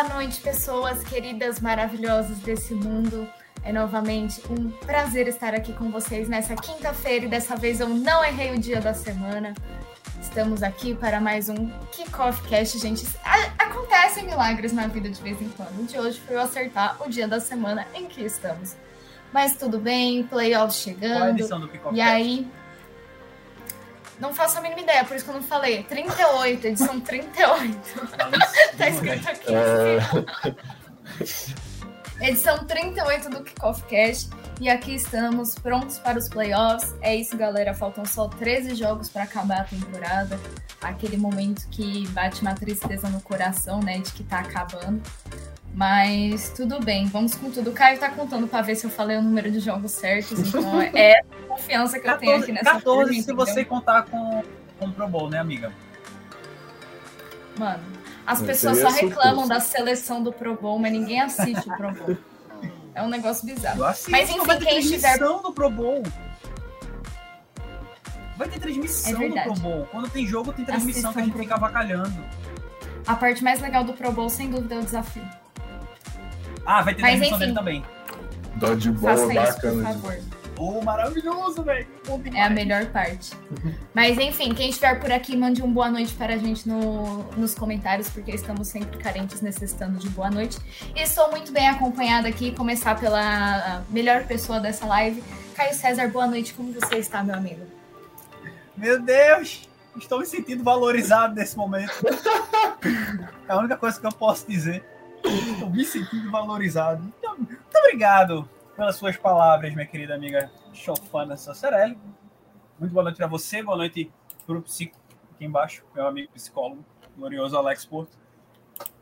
Boa noite, pessoas queridas, maravilhosas desse mundo. É novamente um prazer estar aqui com vocês nessa quinta-feira e dessa vez eu não errei o dia da semana. Estamos aqui para mais um Kickoff Cast, gente. Acontecem milagres na vida de vez em quando. De hoje foi eu acertar o dia da semana em que estamos. Mas tudo bem, playoffs chegando. Qual a edição do Kickoff E aí, não faço a mínima ideia, por isso que eu não falei. 38, edição 38. tá escrito aqui. É... Edição 38 do Kickoff Cash. E aqui estamos, prontos para os playoffs. É isso, galera. Faltam só 13 jogos para acabar a temporada. Aquele momento que bate uma tristeza no coração, né? De que tá acabando. Mas tudo bem, vamos com tudo. O Caio tá contando para ver se eu falei o número de jogos certos. Então é a confiança que 14, eu tenho aqui nessa 14 se entendeu? você contar com, com o Pro Bowl, né, amiga? Mano, as pessoas só reclamam da seleção do Pro Bowl, mas ninguém assiste o Pro Bowl. É um negócio bizarro. Assisto, mas enfim, quem estiver. do Pro Bowl. Vai ter transmissão é do Pro Bowl. Quando tem jogo, tem transmissão Assistam que a gente fica avacalhando. A parte mais legal do Pro Bowl, sem dúvida, é o desafio. Ah, vai ter Mas, transmissão dele também. Dodgeball bacana. Por favor. Oh, maravilhoso, velho. É a melhor parte. Mas enfim, quem estiver por aqui, mande um boa noite para a gente no, nos comentários, porque estamos sempre carentes necessitando de boa noite. E estou muito bem acompanhada aqui, começar pela melhor pessoa dessa live. Caio César, boa noite. Como você está, meu amigo? Meu Deus! Estou me sentindo valorizado nesse momento. É a única coisa que eu posso dizer. Estou me sentindo valorizado. Então, muito obrigado pelas suas palavras, minha querida amiga Chofana Sacerelli. Muito boa noite para você, boa noite para o psico aqui embaixo, meu amigo psicólogo, glorioso Alex Porto.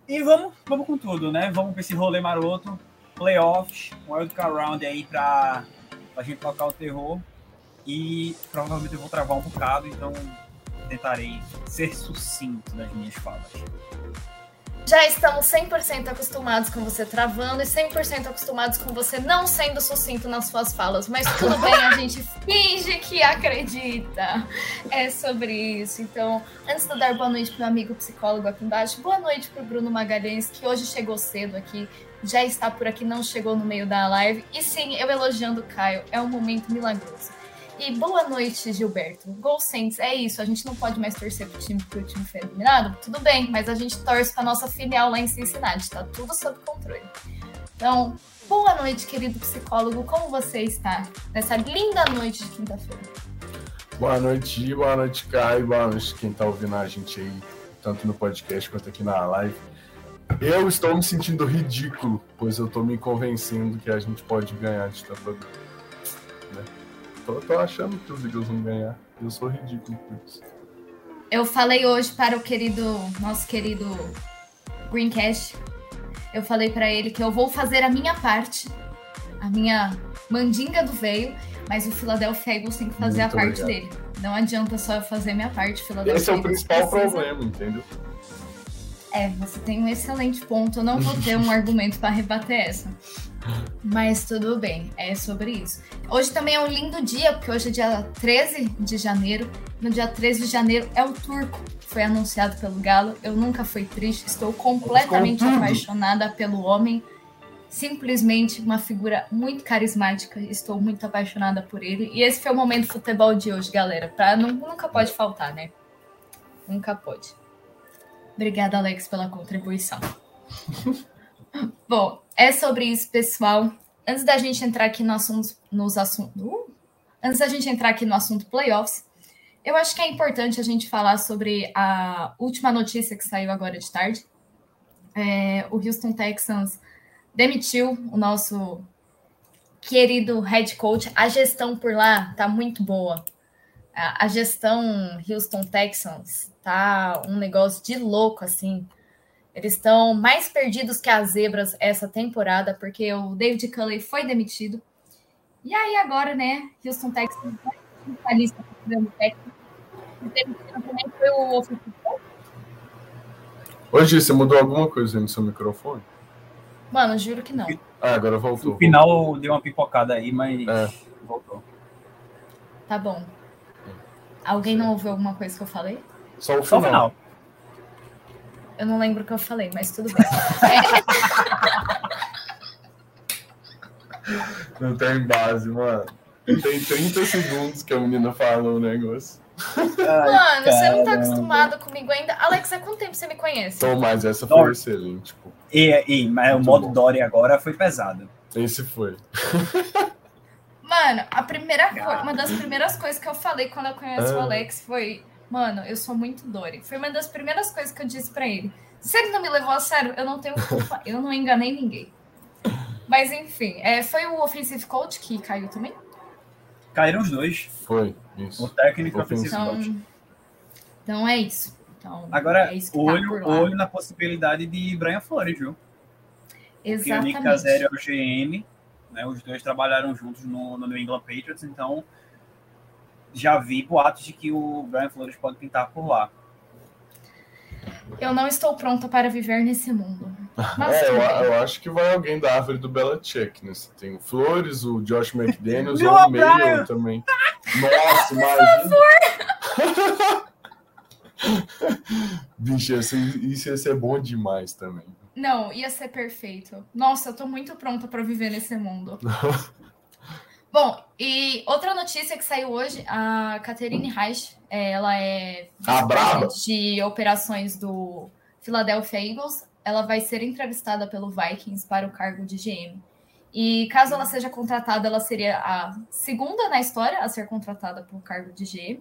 E vamos, vamos com tudo, né? Vamos para esse rolê maroto, playoffs, wildcard round aí para a gente tocar o terror. E provavelmente eu vou travar um bocado, então tentarei ser sucinto nas minhas falas já estamos 100% acostumados com você travando e 100% acostumados com você não sendo sucinto nas suas falas, mas tudo bem, a gente finge que acredita. É sobre isso. Então, antes de eu dar boa noite pro meu amigo psicólogo aqui embaixo, boa noite pro Bruno Magalhães, que hoje chegou cedo aqui, já está por aqui, não chegou no meio da live. E sim, eu elogiando o Caio, é um momento milagroso. E boa noite, Gilberto. Gol Saints, é isso. A gente não pode mais torcer pro time porque o time foi eliminado. Tudo bem, mas a gente torce pra nossa filial lá em Cincinnati. Tá tudo sob controle. Então, boa noite, querido psicólogo. Como você está nessa linda noite de quinta-feira? Boa noite, boa noite, Caio. Boa noite quem tá ouvindo a gente aí, tanto no podcast quanto aqui na live. Eu estou me sentindo ridículo, pois eu estou me convencendo que a gente pode ganhar de Tampa Bay tô, tô achando que os Eagles vão ganhar. Eu sou ridículo por isso. Eu falei hoje para o querido, nosso querido Greencast, eu falei para ele que eu vou fazer a minha parte, a minha mandinga do veio, mas o Philadelphia Eagles tem que fazer Muito a parte dele. Não adianta só eu fazer a minha parte, Philadelphia Esse é o principal precisa... problema, entendeu? É, você tem um excelente ponto. Eu não vou ter um argumento para rebater essa. Mas tudo bem, é sobre isso. Hoje também é um lindo dia, porque hoje é dia 13 de janeiro. No dia 13 de janeiro é o turco. Foi anunciado pelo Galo. Eu nunca fui triste, estou completamente apaixonada pelo homem. Simplesmente uma figura muito carismática. Estou muito apaixonada por ele. E esse foi o momento futebol de hoje, galera. Pra, não, nunca pode faltar, né? Nunca pode. Obrigada, Alex, pela contribuição. Bom, é sobre isso, pessoal. Antes da gente entrar aqui no assunto, nos assuntos, uh, antes da gente entrar aqui no assunto playoffs, eu acho que é importante a gente falar sobre a última notícia que saiu agora de tarde. É, o Houston Texans demitiu o nosso querido head coach. A gestão por lá tá muito boa. A, gestão Houston Texans tá um negócio de louco assim. Eles estão mais perdidos que as zebras essa temporada, porque o David Culley foi demitido. E aí agora, né, Houston Texans vai lista para o técnico. Também foi o. Hoje você mudou alguma coisa no seu microfone? Mano, juro que não. Ah, agora voltou. No final deu uma pipocada aí, mas é. voltou. Tá bom. Alguém não ouviu alguma coisa que eu falei? Só o final. Só final. Eu não lembro o que eu falei, mas tudo bem. Não tem base, mano. Tem 30 segundos que a menina falou o negócio. Ai, mano, caramba. você não tá acostumado comigo ainda. Alex, há quanto tempo você me conhece? Então, mas essa foi Dor. excelente. Tipo. E, e, mas Muito o modo bom. Dory agora foi pesado. Esse foi. Mano, a primeira coisa, uma das primeiras coisas que eu falei quando eu conheci ah. o Alex foi, mano, eu sou muito Dory. Foi uma das primeiras coisas que eu disse para ele. Se ele não me levou a sério, eu não tenho culpa, eu não enganei ninguém. Mas enfim, é, foi o Offensive Coach que caiu também? Caíram os dois. Foi, isso. O técnico Offensive então, Coach. Então é isso. Então, Agora, é tá olho, tá olho na possibilidade de Brian Flores, viu? Exatamente. Porque o Nick Caselli é o GM, né? Os dois trabalharam juntos no, no New England Patriots, então já vi boatos de que o Brian Flores pode pintar por lá. Eu não estou pronta para viver nesse mundo. Mas, é, eu, eu, acho que vai alguém da árvore do Belichick, né? Tem o Flores, o Josh McDaniels ou o Mayo também. Nossa, imagina. Bicho, isso ia ser bom demais também. Não, ia ser perfeito. Nossa, eu tô muito pronta para viver nesse mundo. Bom, e outra notícia que saiu hoje, a Catherine Reich, ela é ah, de operações do Philadelphia Eagles. Ela vai ser entrevistada pelo Vikings para o cargo de GM. E caso ela seja contratada, ela seria a segunda na história a ser contratada para o cargo de GM.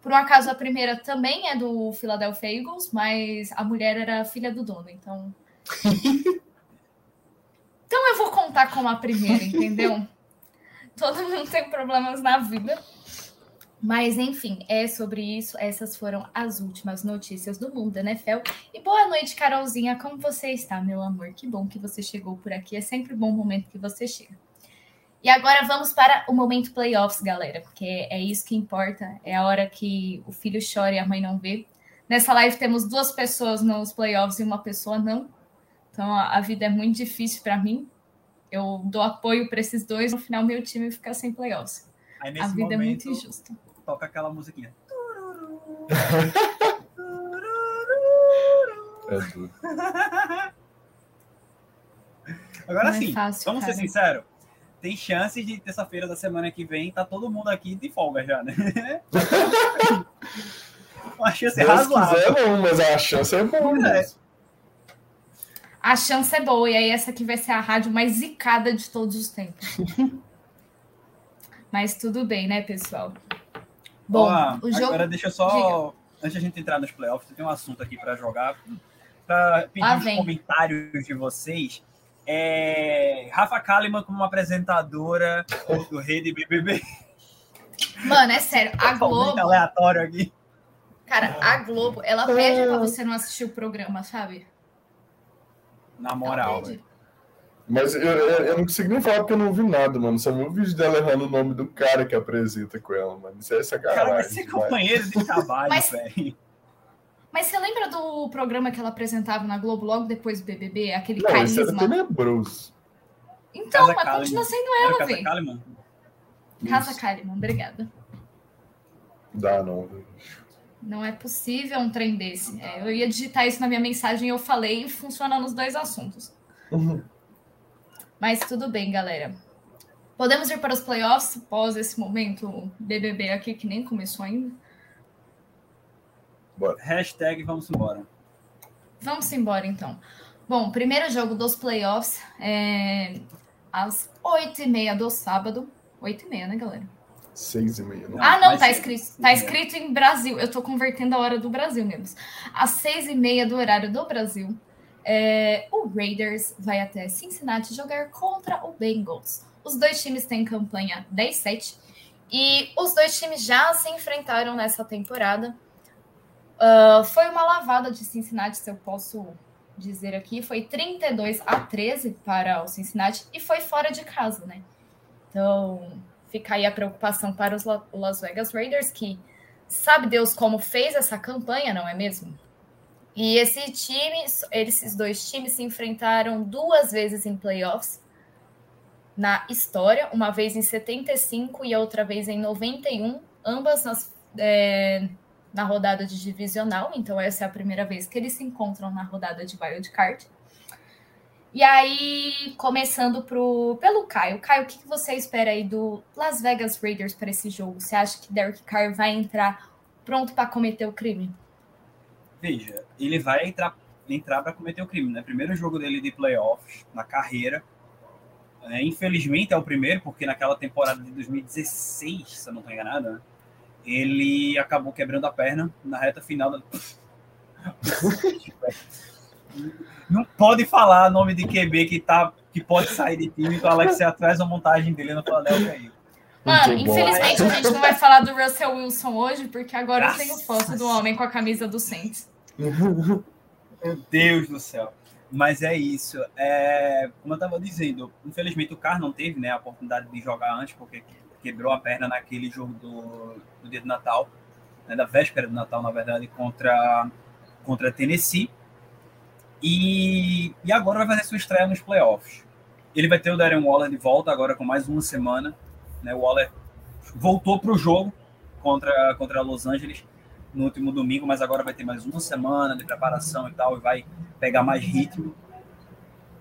Por um acaso, a primeira também é do Philadelphia Eagles, mas a mulher era filha do dono, então. então eu vou contar como a primeira, entendeu? todo mundo tem problemas na vida. Mas, enfim, é sobre isso. Essas foram as últimas notícias do mundo da NFL. E boa noite, Carolzinha. Como você está, meu amor? Que bom que você chegou por aqui. É sempre bom o momento que você chega. E agora vamos para o momento playoffs, galera, porque é isso que importa. É a hora que o filho chora e a mãe não vê. Nessa live temos duas pessoas nos playoffs e uma pessoa não. Então a vida é muito difícil para mim eu dou apoio para esses dois, no final meu time fica sem playoffs. Aí, a vida momento, é muito injusta. Toca aquela musiquinha. é. Agora sim, é vamos cara. ser sinceros. Tem chances de terça-feira da semana que vem tá todo mundo aqui de folga já, né? Uma chance Deus razoável. Quiser, não, mas a chance é boa. É a chance é boa. E aí, essa aqui vai ser a rádio mais zicada de todos os tempos. Mas tudo bem, né, pessoal? Bom, o jogo. Agora deixa eu só. Diga. Antes de a gente entrar nos playoffs, tem um assunto aqui para jogar. Para pedir os comentários de vocês. É... Rafa Kalimann como apresentadora do Rede BBB. Mano, é sério. A Globo. aleatório aqui. Cara, a Globo, ela pede pra você não assistir o programa, sabe? Na moral, Mas eu, eu, eu, não consigo nem falar porque eu não vi nada, mano. Só vi o vídeo dela errando o nome do cara que apresenta com ela, mano. Isso é sacanagem. Cara, vai ser companheiro de trabalho, velho. Mas você lembra do programa que ela apresentava na Globo logo depois do BBB? Aquele não, carisma? Isso era tenebroso. Então, Casa mas Kalimann. continua sendo ela, velho. Casa Kalimann. Casa Kalimann, obrigada. Dá não, velho. Não é possível um trem desse. É, eu ia digitar isso na minha mensagem e eu falei e funciona nos dois assuntos. Uhum. Mas tudo bem, galera. Podemos ir para os playoffs após esse momento BBB aqui que nem começou ainda? Bora. Hashtag vamos embora. Vamos embora, então. Bom, primeiro jogo dos playoffs é às oito e meia do sábado. Oito e meia, né, galera? Seis e meia. Não. Ah, não, tá escrito, tá escrito em Brasil. Eu tô convertendo a hora do Brasil mesmo. Às seis e meia do horário do Brasil, é, o Raiders vai até Cincinnati jogar contra o Bengals. Os dois times têm campanha 10-7 e os dois times já se enfrentaram nessa temporada. Uh, foi uma lavada de Cincinnati, se eu posso dizer aqui. Foi 32 a 13 para o Cincinnati e foi fora de casa, né? Então, fica aí a preocupação para os Las Vegas Raiders, que sabe Deus como fez essa campanha, não é mesmo? E esse time, esses dois times se enfrentaram duas vezes em playoffs na história, uma vez em 75 e outra vez em 91, ambas nas, é, na rodada de divisional, então essa é a primeira vez que eles se encontram na rodada de wild card. E aí, começando pro, pelo Caio. Caio, o que, que você espera aí do Las Vegas Raiders para esse jogo? Você acha que Derek Carr vai entrar pronto para cometer o crime? Veja, ele vai entrar entrar para cometer o crime, né? Primeiro jogo dele de playoffs na carreira. É, infelizmente é o primeiro, porque naquela temporada de 2016, se eu não estou enganado, né? ele acabou quebrando a perna na reta final da. não pode falar nome de QB que, tá, que pode sair de time, então o Alex atrás a montagem dele no Philadelphia aí. Mano, infelizmente a gente não vai falar do Russell Wilson hoje, porque agora Nossa. eu tenho foto do homem com a camisa do Saints. Meu Deus do céu. Mas é isso. É, como eu estava dizendo, infelizmente o Carr não teve né, a oportunidade de jogar antes, porque quebrou a perna naquele jogo do, do dia do Natal, né, da véspera do Natal, na verdade, contra, contra Tennessee. E, e agora vai fazer sua estreia nos playoffs. Ele vai ter o Darren Waller de volta agora com mais uma semana. Né? O Waller voltou para o jogo contra, contra Los Angeles no último domingo, mas agora vai ter mais uma semana de preparação e tal, e vai pegar mais ritmo.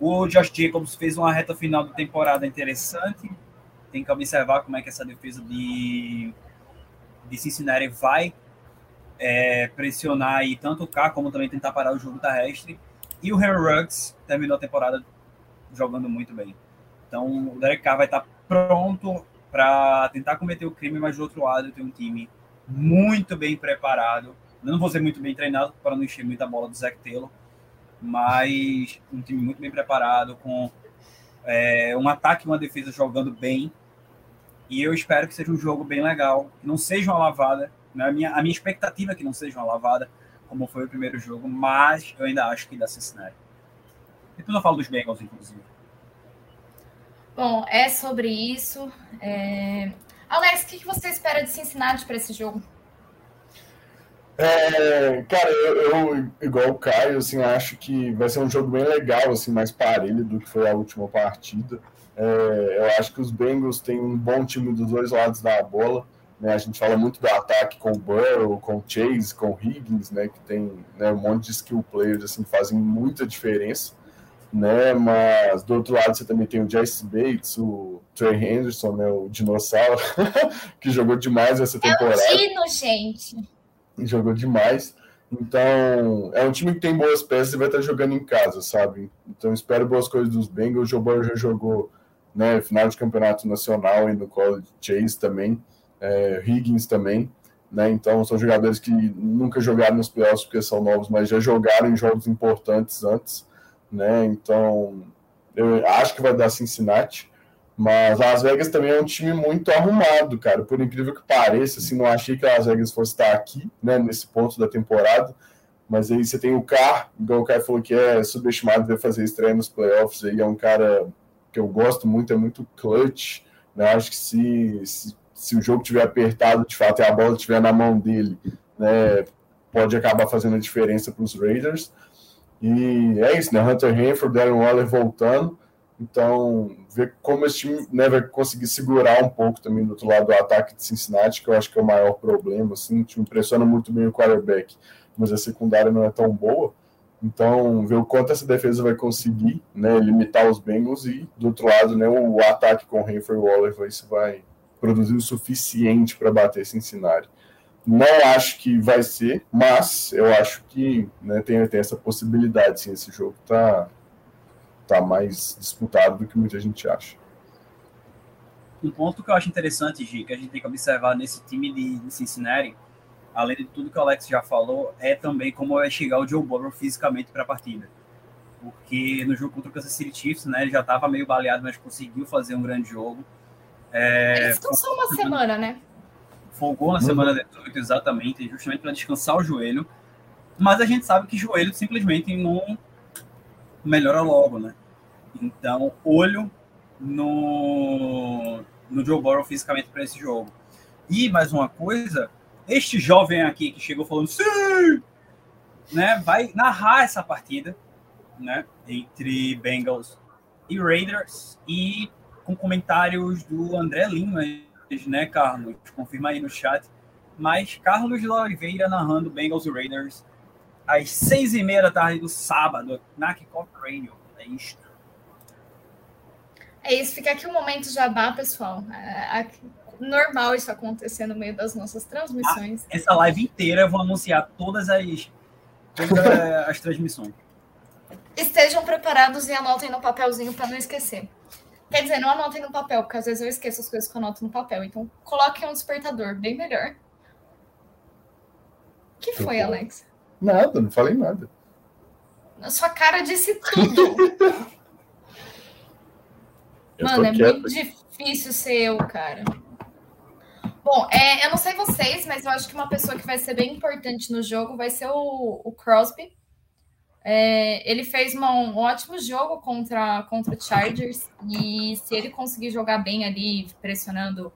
O Josh Jacobs fez uma reta final de temporada interessante. Tem que observar como é que essa defesa de, de Cincinnati vai é, pressionar aí tanto o K como também tentar parar o jogo terrestre. E o Henry Ruggs terminou a temporada jogando muito bem. Então o Derek Carr vai estar pronto para tentar cometer o crime, mas do outro lado tem um time muito bem preparado. Não vou ser muito bem treinado para não encher muita bola do Zach Taylor, mas um time muito bem preparado, com é, um ataque e uma defesa jogando bem. E eu espero que seja um jogo bem legal, que não seja uma lavada. Né? A, minha, a minha expectativa é que não seja uma lavada, como foi o primeiro jogo, mas eu ainda acho que dá Cincinnati. Depois eu falo dos Bengals, inclusive. Bom, é sobre isso. É... Alex, o que você espera de Cincinnati para esse jogo? É, cara, eu, eu, igual o Caio, assim, acho que vai ser um jogo bem legal, assim, mais parelho do que foi a última partida. É, eu acho que os Bengals têm um bom time dos dois lados da bola. Né? A gente fala muito do ataque com o Burrow, com o Chase, com o Higgins, né? que tem né, um monte de skill players assim, que fazem muita diferença. Né? Mas do outro lado você também tem o Jesse Bates, o Trey Henderson, né? o dinossauro, que jogou demais essa temporada. É Dino, gente. Jogou demais. Então, é um time que tem boas peças e vai estar jogando em casa, sabe? Então, espero boas coisas dos Bengals. O Joe Burrow já jogou né, final de campeonato nacional e no college Chase também é, Higgins também, né? Então são jogadores que nunca jogaram nos playoffs porque são novos, mas já jogaram em jogos importantes antes, né? Então eu acho que vai dar Cincinnati, mas Las Vegas também é um time muito arrumado, cara. Por incrível que pareça, assim, não achei que Las Vegas fosse estar aqui, né? Nesse ponto da temporada. Mas aí você tem o Carr, igual o Caio falou que é subestimado, vai fazer estreia nos playoffs. Aí é um cara que eu gosto muito, é muito clutch. Né? Acho que se, se se o jogo tiver apertado de fato e a bola estiver na mão dele, né, pode acabar fazendo a diferença para os Raiders. E é isso, né? Hunter Henford, Darren Waller voltando. Então, ver como esse time né, vai conseguir segurar um pouco também do outro lado do ataque de Cincinnati, que eu acho que é o maior problema. Assim, o time impressiona muito bem o quarterback, mas a secundária não é tão boa. Então, ver o quanto essa defesa vai conseguir né, limitar os Bengals e, do outro lado, né, o ataque com Henford e Waller vai, vai, produzir o suficiente para bater Cincinnati. Não acho que vai ser, mas eu acho que né, tem, tem essa possibilidade. Sim, esse jogo tá, tá mais disputado do que muita gente acha. Um ponto que eu acho interessante, Gi, que a gente tem que observar nesse time de, de Cincinnati, além de tudo que o Alex já falou, é também como vai chegar o Joe Burrow fisicamente para a partida. Porque no jogo contra o Kansas City Chiefs, né, ele já estava meio baleado, mas conseguiu fazer um grande jogo. É, Ele descansou uma semana, né? Folgou na uhum. semana 18, exatamente, justamente para descansar o joelho. Mas a gente sabe que joelho simplesmente não melhora logo, né? Então, olho no, no Joe Burrow fisicamente para esse jogo. E mais uma coisa, este jovem aqui que chegou falando sim, né, vai narrar essa partida, né, entre Bengals e Raiders e com comentários do André Lima, né, Carlos? Confirma aí no chat mas Carlos de Oliveira narrando Bengals e Raiders às seis e meia da tarde do sábado, na Kickoff Radio. É isso. É isso, fica aqui o um momento jabá, pessoal. É, normal isso acontecer no meio das nossas transmissões. Ah, essa live inteira eu vou anunciar todas as, todas as transmissões. Estejam preparados e anotem no papelzinho para não esquecer. Quer dizer, não anotem no papel, porque às vezes eu esqueço as coisas que eu anoto no papel. Então, coloquem um despertador, bem melhor. O que foi, Alex? Nada, não falei nada. Na sua cara disse tudo. Mano, é muito difícil ser eu, cara. Bom, é, eu não sei vocês, mas eu acho que uma pessoa que vai ser bem importante no jogo vai ser o, o Crosby. É, ele fez uma, um ótimo jogo contra, contra o Chargers e se ele conseguir jogar bem ali, pressionando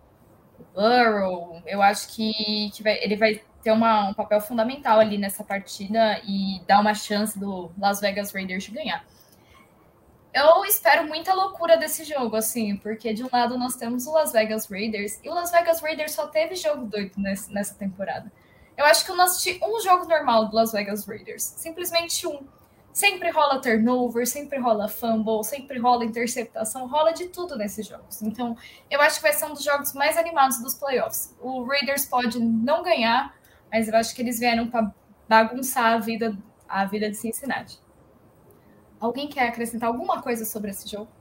o Burrow, eu acho que, que vai, ele vai ter uma, um papel fundamental ali nessa partida e dar uma chance do Las Vegas Raiders de ganhar. Eu espero muita loucura desse jogo, assim, porque de um lado nós temos o Las Vegas Raiders e o Las Vegas Raiders só teve jogo doido nesse, nessa temporada. Eu acho que eu não assisti um jogo normal do Las Vegas Raiders, simplesmente um. Sempre rola turnover, sempre rola fumble, sempre rola interceptação, rola de tudo nesses jogos. Então, eu acho que vai ser um dos jogos mais animados dos playoffs. O Raiders pode não ganhar, mas eu acho que eles vieram para bagunçar a vida, a vida de Cincinnati. Alguém quer acrescentar alguma coisa sobre esse jogo?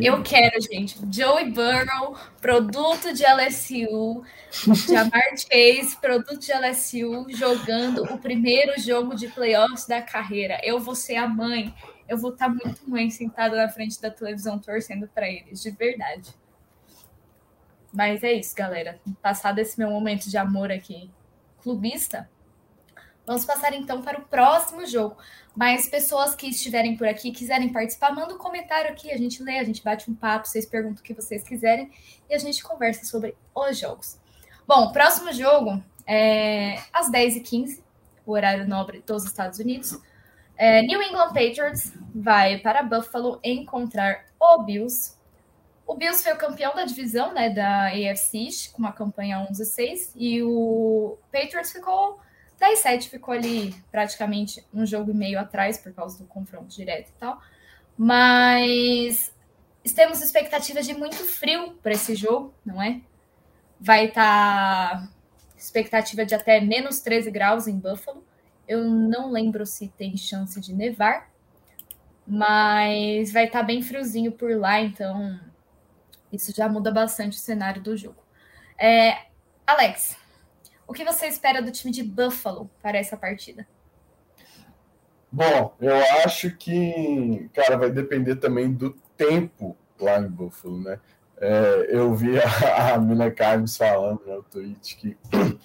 Eu quero, gente. Joey Burrow, produto de LSU. Jamar Chase, produto de LSU, jogando o primeiro jogo de playoffs da carreira. Eu vou ser a mãe. Eu vou estar muito mãe sentada na frente da televisão torcendo para eles, de verdade. Mas é isso, galera. Passado esse meu momento de amor aqui, clubista, vamos passar então para o próximo jogo. Mas pessoas que estiverem por aqui, quiserem participar, manda um comentário aqui, a gente lê, a gente bate um papo, vocês perguntam o que vocês quiserem e a gente conversa sobre os jogos. Bom, próximo jogo é às 10h15, o horário nobre dos Estados Unidos. É, New England Patriots vai para Buffalo encontrar o Bills. O Bills foi o campeão da divisão né, da AFC, com uma campanha 11-6, e o Patriots ficou 10-7 ficou ali praticamente um jogo e meio atrás por causa do confronto direto e tal. Mas temos expectativas de muito frio para esse jogo, não é? Vai estar tá expectativa de até menos 13 graus em Buffalo. Eu não lembro se tem chance de nevar, mas vai estar tá bem friozinho por lá, então isso já muda bastante o cenário do jogo. É, Alex, o que você espera do time de Buffalo para essa partida? Bom, eu acho que, cara, vai depender também do tempo lá em Buffalo, né? É, eu vi a, a Mina Carmes falando no tweet que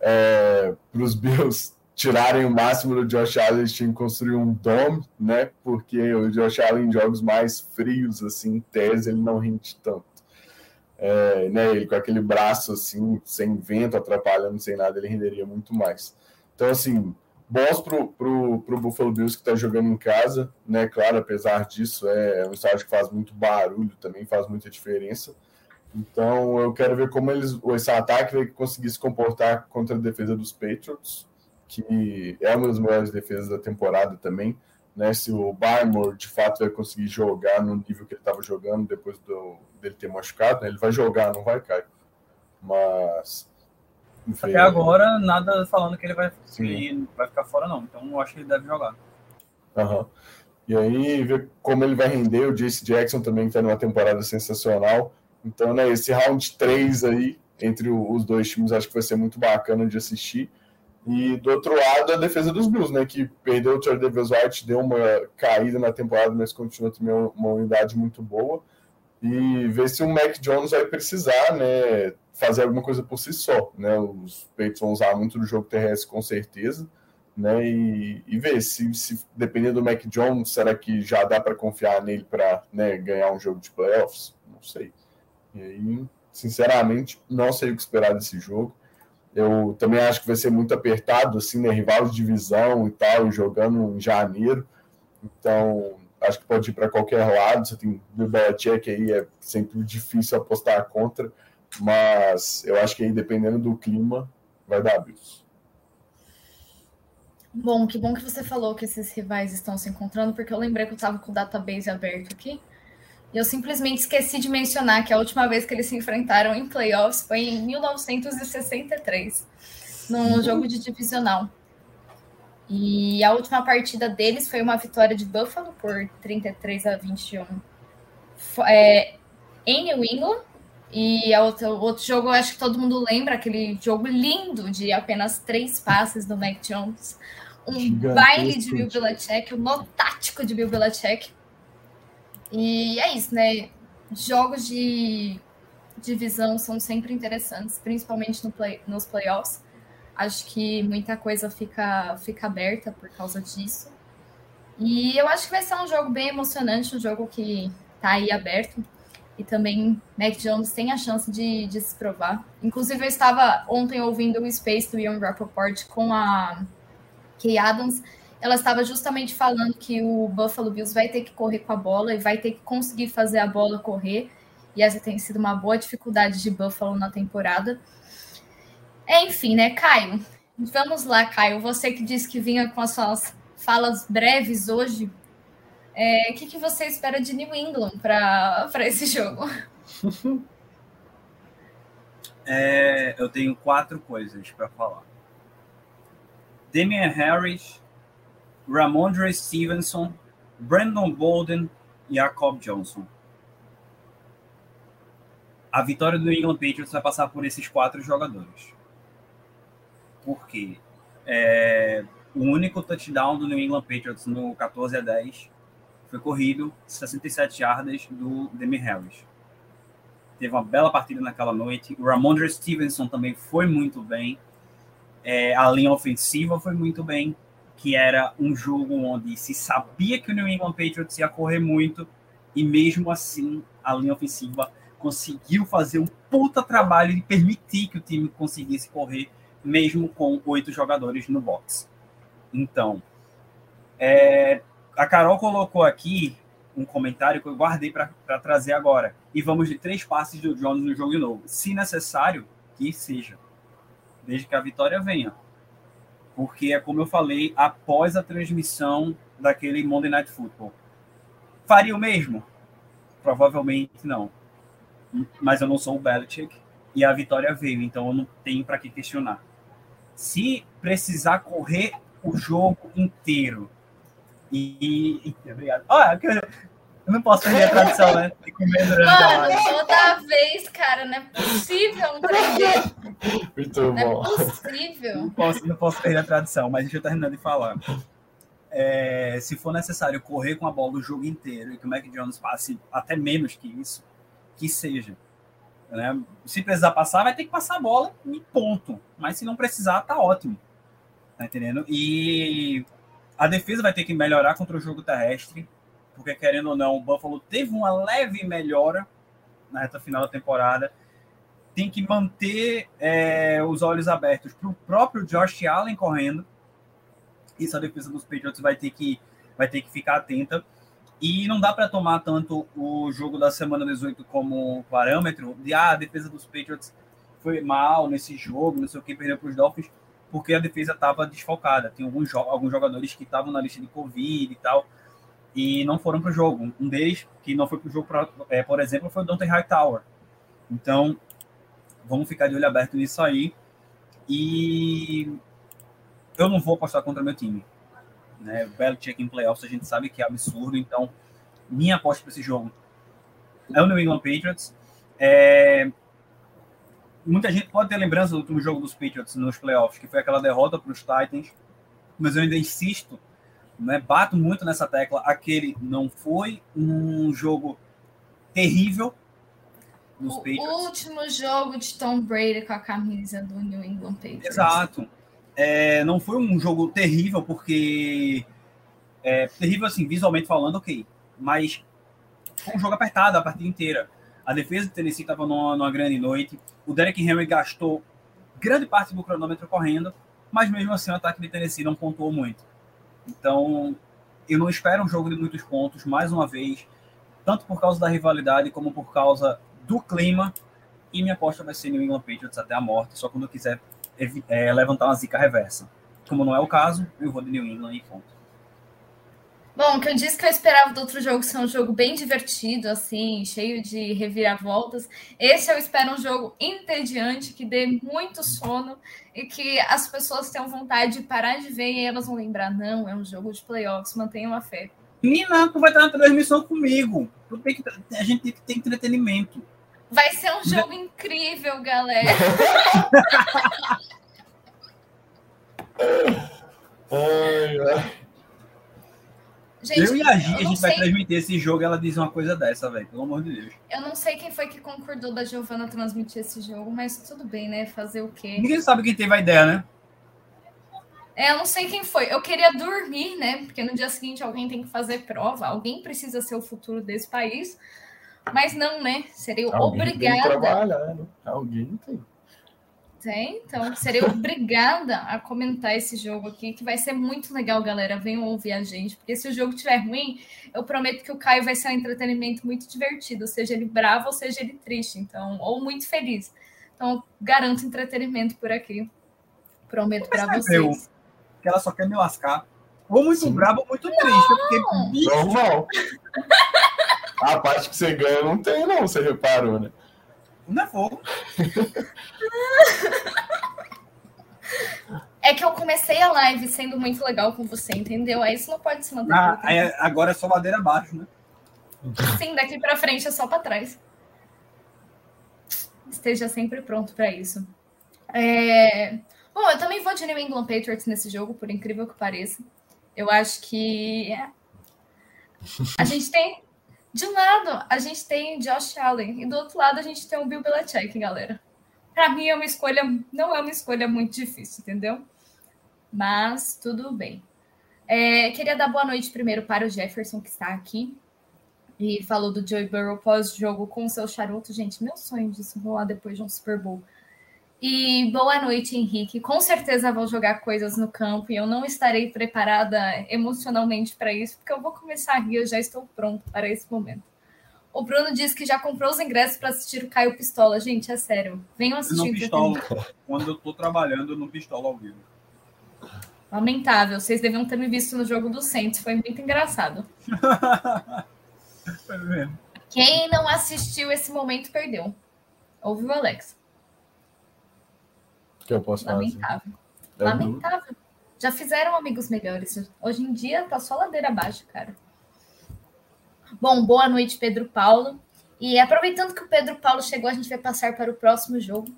é, para os Bills tirarem o máximo do Josh Allen, eles tinham que construir um dome, né? Porque o Josh Allen em jogos mais frios, assim, em tese, ele não rende tanto é, né, ele com aquele braço assim, sem vento, atrapalhando, sem nada, ele renderia muito mais. Então, assim, bons pro, pro, pro Buffalo Bills que está jogando em casa, né? Claro, apesar disso, é um estádio que faz muito barulho também, faz muita diferença. Então, eu quero ver como eles, esse ataque vai conseguir se comportar contra a defesa dos Patriots, que é uma das melhores defesas da temporada também né, se o Barmore de fato vai conseguir jogar no nível que ele estava jogando depois do, dele ter machucado, né, ele vai jogar, não vai cair. Mas. Enfim, Até agora, nada falando que ele vai, vai ficar fora, não. Então eu acho que ele deve jogar. Uhum. E aí, ver como ele vai render. O Jace Jackson também está numa temporada sensacional. Então, né, esse round 3 aí, entre os dois times, acho que vai ser muito bacana de assistir. E do outro lado, a defesa dos Bills, né? Que perdeu o Davis White, deu uma caída na temporada, mas continua também uma unidade muito boa. E ver se o Mac Jones vai precisar, né? Fazer alguma coisa por si só, né? Os Patriots vão usar muito do jogo terrestre, com certeza. Né, e, e ver se, se dependendo do Mac Jones, será que já dá para confiar nele para né, ganhar um jogo de playoffs? Não sei. E aí, sinceramente, não sei o que esperar desse jogo. Eu também acho que vai ser muito apertado, assim, né? Rival de divisão e tal, jogando em janeiro. Então, acho que pode ir para qualquer lado. Você tem o Belichick aí, é sempre difícil apostar contra, mas eu acho que aí, dependendo do clima, vai dar Bills. Bom, que bom que você falou que esses rivais estão se encontrando, porque eu lembrei que eu estava com o database aberto aqui. E eu simplesmente esqueci de mencionar que a última vez que eles se enfrentaram em playoffs foi em 1963, num jogo de divisional. E a última partida deles foi uma vitória de Buffalo por 33 a 21 é, em New England. E outra, o outro jogo, acho que todo mundo lembra, aquele jogo lindo de apenas três passes do Mac Jones. Um baile de Bill Belichick, um nó tático de Bill Belichick. E é isso, né? Jogos de divisão são sempre interessantes, principalmente no play, nos playoffs. Acho que muita coisa fica, fica aberta por causa disso. E eu acho que vai ser um jogo bem emocionante, um jogo que tá aí aberto. E também Mac Jones tem a chance de, de se provar. Inclusive, eu estava ontem ouvindo o Space do Ian Rappaport com a Kay Adams. Ela estava justamente falando que o Buffalo Bills vai ter que correr com a bola e vai ter que conseguir fazer a bola correr. E essa tem sido uma boa dificuldade de Buffalo na temporada. Enfim, né, Caio? Vamos lá, Caio. Você que disse que vinha com as suas falas breves hoje, é, o que, que você espera de New England para esse jogo? É, eu tenho quatro coisas para falar. Damian Harris, Ramondre Stevenson, Brandon Bolden e Jacob Johnson. A vitória do New England Patriots vai passar por esses quatro jogadores porque é, o único touchdown do New England Patriots no 14 a 10 foi corrido 67 yardas do Demi Harris. Teve uma bela partida naquela noite. O Ramondre Stevenson também foi muito bem. É, a linha ofensiva foi muito bem, que era um jogo onde se sabia que o New England Patriots ia correr muito e mesmo assim a linha ofensiva conseguiu fazer um puta trabalho de permitir que o time conseguisse correr mesmo com oito jogadores no box. Então, é, a Carol colocou aqui um comentário que eu guardei para trazer agora. E vamos de três passes do Jones no jogo novo. Se necessário, que seja. Desde que a vitória venha. Porque é como eu falei, após a transmissão daquele Monday Night Football. Faria o mesmo? Provavelmente não. Mas eu não sou o Belichick e a vitória veio, então eu não tenho para que questionar se precisar correr o jogo inteiro. E. obrigado. Olha, eu não posso perder a tradição, né? Mano, toda vez, cara, não é possível não aprender. Muito não é bom. é possível. Não posso, não posso perder a tradição, mas deixa eu terminar de falar. É, se for necessário correr com a bola o jogo inteiro e que o Mac Jones passe até menos que isso, que seja. Né? Se precisar passar, vai ter que passar a bola e ponto. Mas se não precisar, tá ótimo. Tá entendendo? E a defesa vai ter que melhorar contra o jogo terrestre, porque querendo ou não, o Buffalo teve uma leve melhora na reta final da temporada. Tem que manter é, os olhos abertos para o próprio Josh Allen correndo. Isso a defesa dos Patriots vai ter que, vai ter que ficar atenta. E não dá para tomar tanto o jogo da semana 18 como parâmetro de ah, a defesa dos Patriots foi mal nesse jogo, não sei o que, perdeu para os Dolphins, porque a defesa estava desfocada. Tem alguns, jo alguns jogadores que estavam na lista de Covid e tal, e não foram para o jogo. Um deles, que não foi para o jogo, pra, é, por exemplo, foi o Dante Hightower. Então, vamos ficar de olho aberto nisso aí. E eu não vou apostar contra meu time. Né? Belichick em playoffs a gente sabe que é absurdo, então minha aposta para esse jogo é o New England Patriots. É... Muita gente pode ter lembrança do último jogo dos Patriots nos playoffs, que foi aquela derrota para os Titans, mas eu ainda insisto, né, bato muito nessa tecla. Aquele não foi um jogo terrível dos o Patriots. Último jogo de Tom Brady com a camisa do New England Patriots. Exato. É, não foi um jogo terrível, porque. É, terrível, assim, visualmente falando, ok. Mas foi um jogo apertado a partida inteira. A defesa do Tennessee estava numa, numa, grande noite. O Derek Henry gastou grande parte do cronômetro correndo, mas mesmo assim o ataque de Tennessee não pontuou muito. Então, eu não espero um jogo de muitos pontos, mais uma vez, tanto por causa da rivalidade como por causa do clima. E minha aposta vai ser New England Patriots até a morte, só quando eu quiser é, levantar uma zica reversa. Como não é o caso, eu vou de New England e ponto. Bom, que eu disse que eu esperava do outro jogo ser um jogo bem divertido, assim, cheio de reviravoltas. Esse eu espero um jogo entediante, que dê muito sono e que as pessoas tenham vontade de parar de ver e elas vão lembrar: não, é um jogo de playoffs, mantenham a fé. Nina, tu vai estar na transmissão comigo. Que, a gente tem que ter entretenimento. Vai ser um jogo incrível, galera. ai, ai. Gente, eu e a Gia, a gente sei... vai transmitir esse jogo ela diz uma coisa dessa, velho. Pelo amor de Deus. Eu não sei quem foi que concordou da Giovana transmitir esse jogo, mas tudo bem, né? Fazer o quê? Ninguém sabe quem teve a ideia, né? É, eu não sei quem foi. Eu queria dormir, né? Porque no dia seguinte alguém tem que fazer prova, alguém precisa ser o futuro desse país. Mas não, né? Seria alguém obrigada. Tem que trabalhar, né? Alguém tem. Tem, então seria obrigada a comentar esse jogo aqui, que vai ser muito legal, galera. Venham ouvir a gente, porque se o jogo estiver ruim, eu prometo que o Caio vai ser um entretenimento muito divertido, seja ele bravo ou seja ele triste, então, ou muito feliz. Então, garanto entretenimento por aqui. Prometo para vocês. Eu, que ela só quer me lascar. Ou muito Sim. bravo ou muito não. triste. Porque, Normal. a parte que você ganha não tem, não, você reparou, né? Não é fogo. É que eu comecei a live sendo muito legal com você, entendeu? Aí isso não pode se manter. Ah, agora é só madeira abaixo, né? Sim, daqui para frente é só para trás. Esteja sempre pronto para isso. É... Bom, eu também vou de New England Patriots nesse jogo, por incrível que pareça. Eu acho que a gente tem de um lado, a gente tem Josh Allen e do outro lado a gente tem o Bill Belichick, galera. Para mim é uma escolha, não é uma escolha muito difícil, entendeu? Mas tudo bem. É, queria dar boa noite primeiro para o Jefferson, que está aqui. E falou do Joey Burrow pós-jogo com o seu charuto. Gente, meu sonho disso rolar depois de um Super Bowl. E boa noite, Henrique. Com certeza vou jogar coisas no campo e eu não estarei preparada emocionalmente para isso, porque eu vou começar a rir, eu já estou pronto para esse momento. O Bruno disse que já comprou os ingressos para assistir o Caio Pistola. Gente, é sério. Venham assistir. Não pistola. Quando eu estou trabalhando, não pistola ao vivo. Lamentável. Vocês deviam ter me visto no jogo do Santos. Foi muito engraçado. Foi mesmo. Quem não assistiu esse momento perdeu. Ouviu, Alex? Que eu posso Lamentável. fazer. Lamentável. Já fizeram amigos melhores. Hoje em dia tá só ladeira abaixo, cara. Bom, boa noite, Pedro Paulo. E aproveitando que o Pedro Paulo chegou, a gente vai passar para o próximo jogo.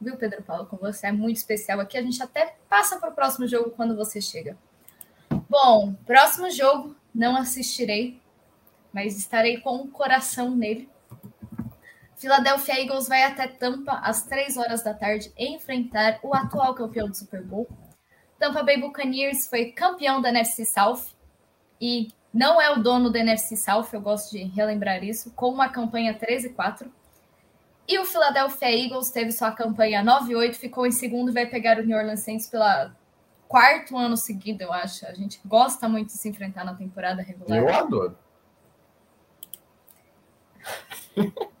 Viu, Pedro Paulo? Com você é muito especial aqui. A gente até passa para o próximo jogo quando você chega. Bom, próximo jogo não assistirei, mas estarei com o coração nele. Philadelphia Eagles vai até Tampa às 3 horas da tarde enfrentar o atual campeão do Super Bowl. Tampa Bay Buccaneers foi campeão da NFC South e não é o dono da NFC South, eu gosto de relembrar isso, com uma campanha 13 4. E o Philadelphia Eagles teve sua campanha 9-8, ficou em segundo e vai pegar o New Orleans Saints pela quarto ano seguido, eu acho. A gente gosta muito de se enfrentar na temporada regular. Eu adoro.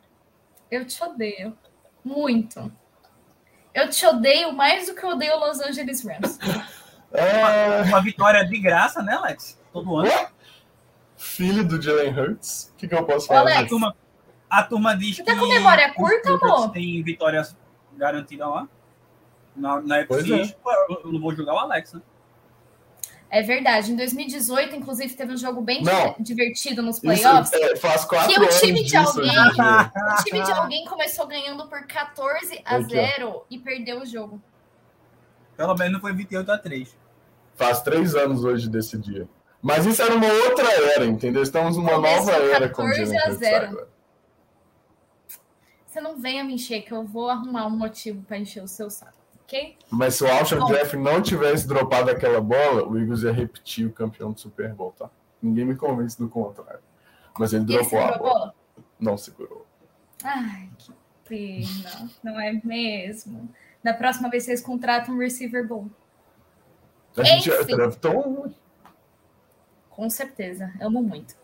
Eu te odeio. Muito. Eu te odeio mais do que eu odeio Los Angeles Rams. É... Uma, vitória de graça, né, Alex? Todo ano. Filho do Jalen Hurts. O que, que eu posso falar? Alex, a turma, a turma diz Você que. Tá com memória curta, amor? Tem vitórias garantidas lá. Na, na época, é. eu não vou jogar o Alex, né? É verdade. Em 2018, inclusive, teve um jogo bem não, divertido nos playoffs. Isso, é, faz quatro que o time de alguém, o time de alguém começou ganhando por 14 a 0 e perdeu o jogo. Pelo menos não foi 28 a 3. Faz três anos hoje desse dia. Mas isso era uma outra era, entendeu? Estamos numa Começou nova era com o a 0. Você não venha me encher, que eu vou arrumar um motivo para encher o seu saco Mas se o Alshon Bom, Jeff não tivesse dropado aquela bola, o Eagles ia repetir o campeão do Super Bowl, tá? Ninguém me convence do contrário. Mas ele dropou a bola. bola. Não segurou. Ai, que pena. Não é mesmo? Da próxima vez vocês contratam um receiver bom. A gente Enfim. draftou um. Com certeza, amo muito.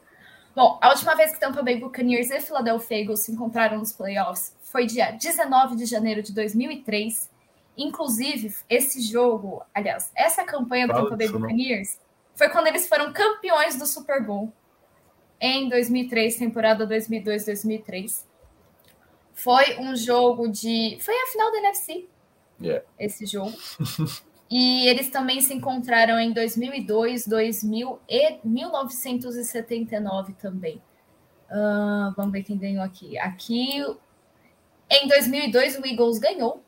Bom, a última vez que Tampa Bay Buccaneers e Philadelphia Eagles se encontraram nos playoffs foi dia 19 de janeiro de 2003. Inclusive, esse jogo, aliás, essa campanha do Tampa Bay Buccaneers foi quando eles foram campeões do Super Bowl em 2003, temporada 2002-2003. Foi um jogo de. Foi a final da NFC. Yeah. Esse jogo. e eles também se encontraram em 2002, 2000 e 1979 também. Uh, vamos ver quem ganhou aqui. Aqui, em 2002, o Eagles ganhou.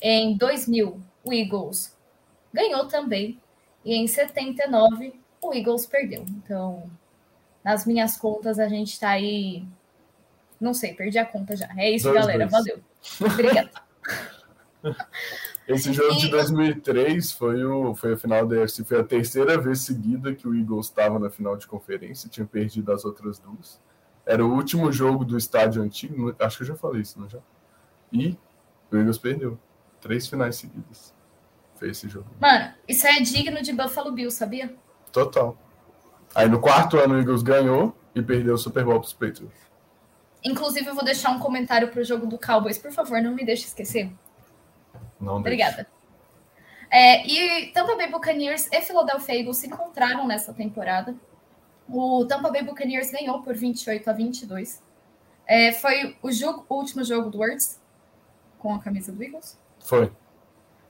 Em 2000, o Eagles ganhou também. E em 79, o Eagles perdeu. Então, nas minhas contas, a gente está aí. Não sei, perdi a conta já. É isso, dois, galera. Dois. Valeu. Obrigada. Esse jogo de 2003 foi, o, foi a final da EFC. Foi a terceira vez seguida que o Eagles estava na final de conferência. Tinha perdido as outras duas. Era o último jogo do estádio antigo. Acho que eu já falei isso, não já? E o Eagles perdeu. Três finais seguidas. Foi esse jogo. Mano, isso é digno de Buffalo Bill, sabia? Total. Aí no quarto ano o Eagles ganhou e perdeu o Super Bowl para os Patriots. Inclusive, eu vou deixar um comentário para o jogo do Cowboys. Por favor, não me deixe esquecer. Não Obrigada. É, e Tampa Bay Buccaneers e Philadelphia Eagles se encontraram nessa temporada. O Tampa Bay Buccaneers ganhou por 28 a 22. É, foi o, jogo, o último jogo do Words com a camisa do Eagles? Foi.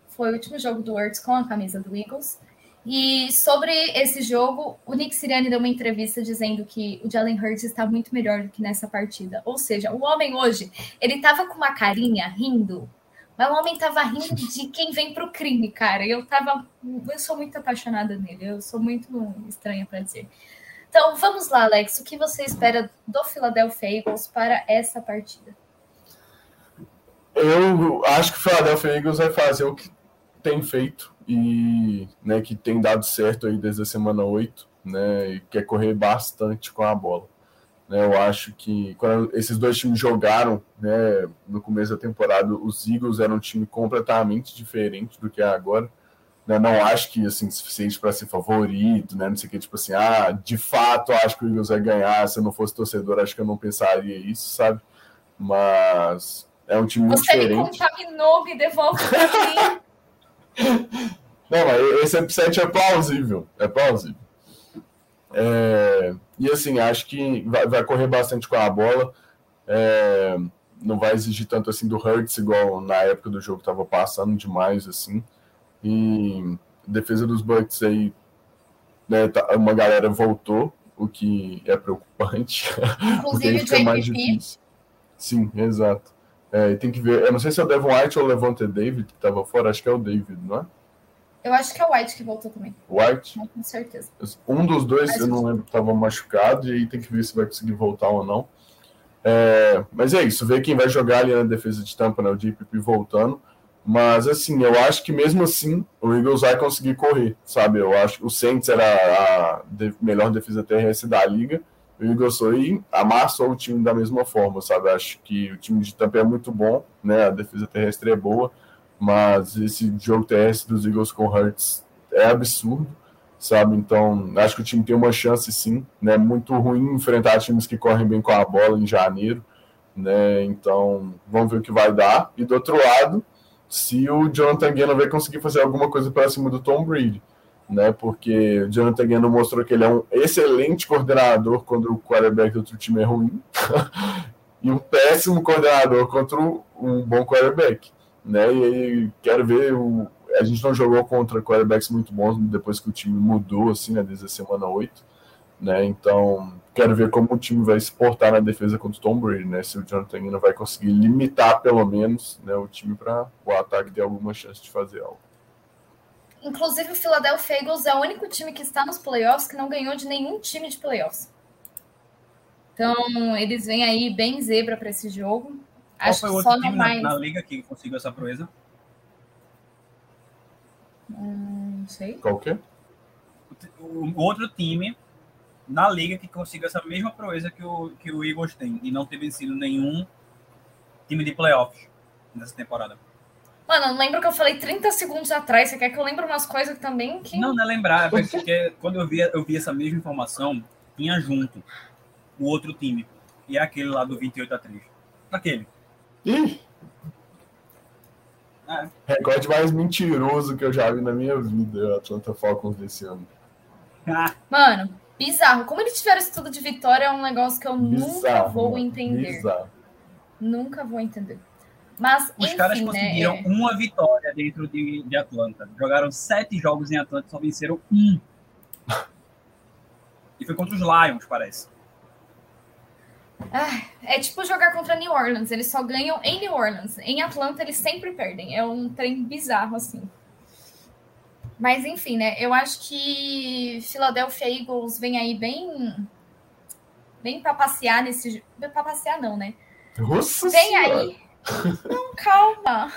Foi o último jogo do Words com a camisa do Eagles. E sobre esse jogo, o Nick Sirianni deu uma entrevista dizendo que o Jalen Hurts está muito melhor do que nessa partida. Ou seja, o homem hoje, ele tava com uma carinha rindo, mas o homem tava rindo de quem vem pro crime, cara. Eu tava, eu sou muito apaixonada nele, eu sou muito estranha para dizer. Então, vamos lá, Alex, o que você espera do Philadelphia Eagles para essa partida? Eu acho que o Philadelphia Eagles vai fazer o que tem feito e né, que tem dado certo aí desde a semana 8, né, e quer correr bastante com a bola. Né, eu acho que quando esses dois times jogaram né, no começo da temporada, os Eagles eram um time completamente diferente do que é agora. Né, não acho que assim suficiente para ser favorito, né, não sei o que, tipo assim, ah, de fato acho que o Eagles vai ganhar. Se eu não fosse torcedor, acho que eu não pensaria isso, sabe? Mas é um time muito Você diferente. Você me contaminou, me devolve para mim. Não, mas esse upset é plausível. É plausível. É, e assim, acho que vai, vai, correr bastante com a bola. É, não vai exigir tanto assim do Hurts, igual na época do jogo estava passando demais, assim. E defesa dos Bucks aí, né, tá, uma galera voltou, o que é preocupante. Inclusive o JPP. Sim, exato. É, tem que ver. Eu não sei se é o Devon White ou o Levante David que estava fora, acho que é o David, não é? Eu acho que é o White que voltou também. White? Não, com certeza. Um dos dois, mas eu não lembro, estava machucado, e aí tem que ver se vai conseguir voltar ou não. É, mas é isso, ver quem vai jogar ali na defesa de Tampa, né? O JPP voltando. Mas assim, eu acho que mesmo assim o Eagles vai conseguir correr, sabe? Eu acho que o Saints era a melhor defesa terrestre da liga o Eagles foi amassou o time da mesma forma, sabe? Acho que o time de Tampa é muito bom, né? A defesa terrestre é boa, mas esse jogo terrestre dos Eagles com Hurts é absurdo, sabe? Então, acho que o time tem uma chance sim, né? Muito ruim enfrentar times que correm bem com a bola em janeiro, né? Então, vamos ver o que vai dar. E do outro lado, se o Jonathan Gannon vai conseguir fazer alguma coisa para cima do Tom Brady né? Porque o Jonathan Gannon mostrou que ele é um excelente coordenador quando o quarterback do outro time é ruim e um péssimo coordenador contra um bom quarterback, né? E aí, quero ver o a gente não jogou contra quarterbacks muito bons depois que o time mudou assim, né, desde a semana 8, né? Então, quero ver como o time vai se portar na defesa contra o Tom Brady, né? Se o Jonathan Gannon vai conseguir limitar pelo menos, né, o time para o ataque ter alguma chance de fazer algo. Inclusive, o Philadelphia Eagles é o único time que está nos playoffs que não ganhou de nenhum time de playoffs. Então, eles vêm aí bem zebra para esse jogo. Qual Acho foi o outro só time mais... na, na, liga que conseguiu essa proeza? Hum, não sei. Qual que é? O, o outro time na liga que conseguiu essa mesma proeza que o, que o Eagles tem e não ter vencido nenhum time de playoffs nessa temporada. Mano, não lembro que eu falei 30 segundos atrás. Você quer que eu lembre umas coisas também? Que... Não, não é lembrar, é porque quando eu vi, eu vi essa mesma informação, tinha junto o outro time. E é aquele lá do 28 a 3. Aquele. Ih! É. Recorde mais mentiroso que eu já vi na minha vida, o Atlanta Falcons desse ano. Mano, bizarro. Como eles tiveram esse tudo de vitória é um negócio que eu nunca Bizarro, vou mano, entender. Bizarro. Nunca vou entender. Mas, os enfim, caras né? conseguiram uma vitória dentro de, de Atlanta. Jogaram sete jogos em Atlanta e só venceram um. E foi contra os Lions, parece. É tipo jogar contra New Orleans. Eles só ganham em New Orleans. Em Atlanta, eles sempre perdem. É um trem bizarro, assim. Mas, enfim, né? Eu acho que Philadelphia Eagles vem aí bem. Bem pra passear nesse. Pra passear, não, né? Nossa Vem Senhora. aí. Não, calma.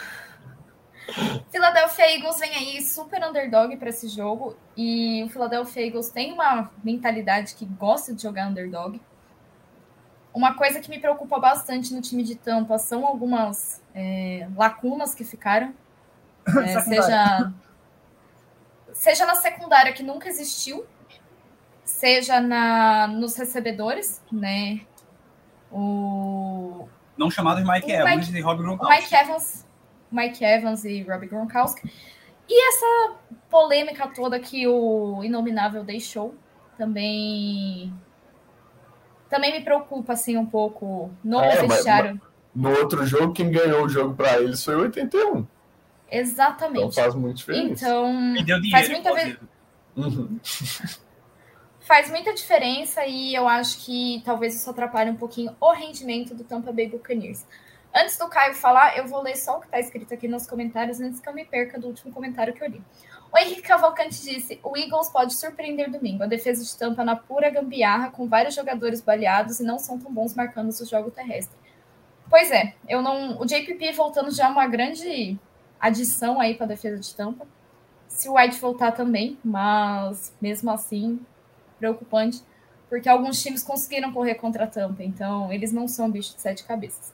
Philadelphia Eagles vem aí super underdog para esse jogo. E o Philadelphia Eagles tem uma mentalidade que gosta de jogar underdog. Uma coisa que me preocupa bastante no time de Tampa são algumas é, lacunas que ficaram. É, seja, seja na secundária que nunca existiu, seja na, nos recebedores, né? O, Não chamados Mike O Evans Mike- e Rob Gronkowski. Mike Evans, Mike Evans e Robbie Gronkowski. E essa polêmica toda que o Inominável deixou também também me preocupa assim um pouco no É, mas- vestiário. No outro jogo, quem ganhou o jogo pra eles foi 81. Então Exatamente. faz muito diferença. Então, E deu faz dinheiro. muita vez. Uhum. faz muita diferença e eu acho que talvez isso atrapalhe um pouquinho o rendimento do Tampa Bay Buccaneers. Antes do Caio falar, eu vou ler só o que está escrito aqui nos comentários antes que eu me perca do último comentário que eu li. O Henrique Cavalcante disse: o Eagles pode surpreender domingo. A defesa de Tampa na pura gambiarra, com vários jogadores baleados e não são tão bons marcando o jogo terrestre. Pois é, eu não. O JPP voltando já é uma grande adição aí para a defesa de Tampa. Se o White voltar também, mas mesmo assim, preocupante, porque alguns times conseguiram correr contra a Tampa, então eles não são bicho de sete cabeças.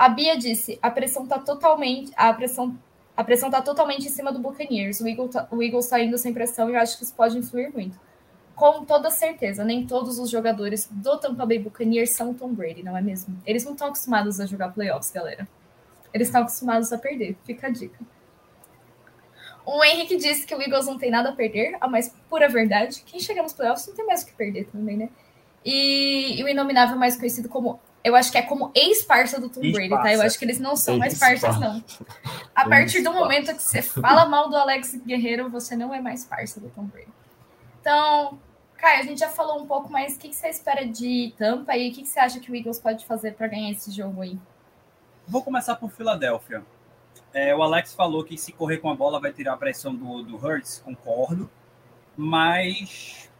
A Bia disse: a pressão tá totalmente. A pressão, a pressão tá totalmente em cima do Buccaneers. O Eagles, tá, o Eagles tá indo sem pressão e eu acho que isso pode influir muito. Com toda certeza, nem todos os jogadores do Tampa Bay Buccaneers são Tom Brady, não é mesmo? Eles não estão acostumados a jogar playoffs, galera. Eles estão acostumados a perder, fica a dica. O Henrique disse que o Eagles não tem nada a perder, a mais pura verdade. Quem chega nos playoffs não tem mais o que perder também, né? E, e o Inominável mais conhecido como. Eu acho que é como ex-parça do Tom Brady, tá? Eu acho que eles não são mais parças, não. A partir do momento que você fala mal do Alex Guerreiro, você não é mais parça do Tom Brady. Então, Caio, a gente já falou um pouco, mas o que que você espera de Tampa e o que que você acha que o Eagles pode fazer para ganhar esse jogo aí? Vou começar por Filadélfia. É, o Alex falou que se correr com a bola vai tirar a pressão do, do Hurts, concordo. Mas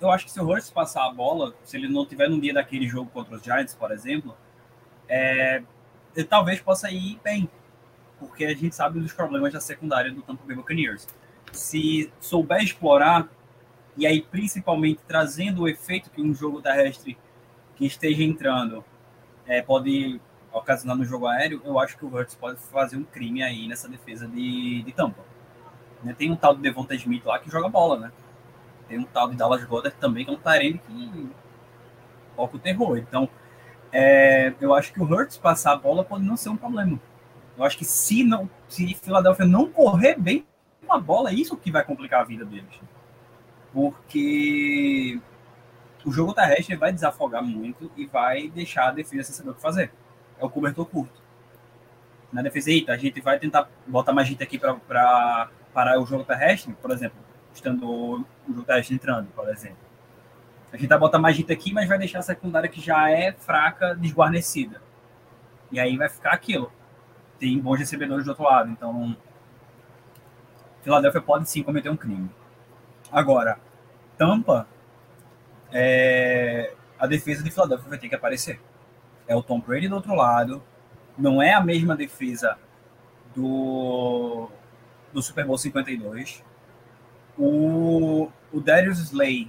eu acho que se o Hurts passar a bola, se ele não tiver num dia daquele jogo contra os Giants, por exemplo, é, ele talvez possa ir bem. Porque a gente sabe dos problemas da secundária do Tampa Bay Buccaneers. Se souber explorar, e aí principalmente trazendo o efeito que um jogo terrestre que esteja entrando é, pode ocasionar no jogo aéreo, eu acho que o Hurts pode fazer um crime aí nessa defesa de, de Tampa. Né, Tem um tal de Devonta Smith lá que joga bola, né? Tem um tal de Dallas Goddard também, que é um Tyrene que toca o terror. Então, é, eu acho que o Hurts passar a bola pode não ser um problema. Eu acho que se não, se Philadelphia não correr bem com a bola, é isso que vai complicar a vida deles. Porque o jogo terrestre vai desafogar muito e vai deixar a defesa sem saber o que fazer. É o cobertor curto. Na defesa, eita, a gente vai tentar botar mais gente aqui para parar o jogo terrestre, por exemplo, estando o jogo terrestre entrando, por exemplo. A gente vai botar mais gente aqui, mas vai deixar a secundária que já é fraca, desguarnecida. E aí vai ficar aquilo. Tem bons recebedores do outro lado, então Filadélfia pode sim cometer um crime. Agora, Tampa, é, a defesa de Filadélfia vai ter que aparecer. É o Tom Brady do outro lado. Não é a mesma defesa do, do Super Bowl 52. O, o Darius Slay.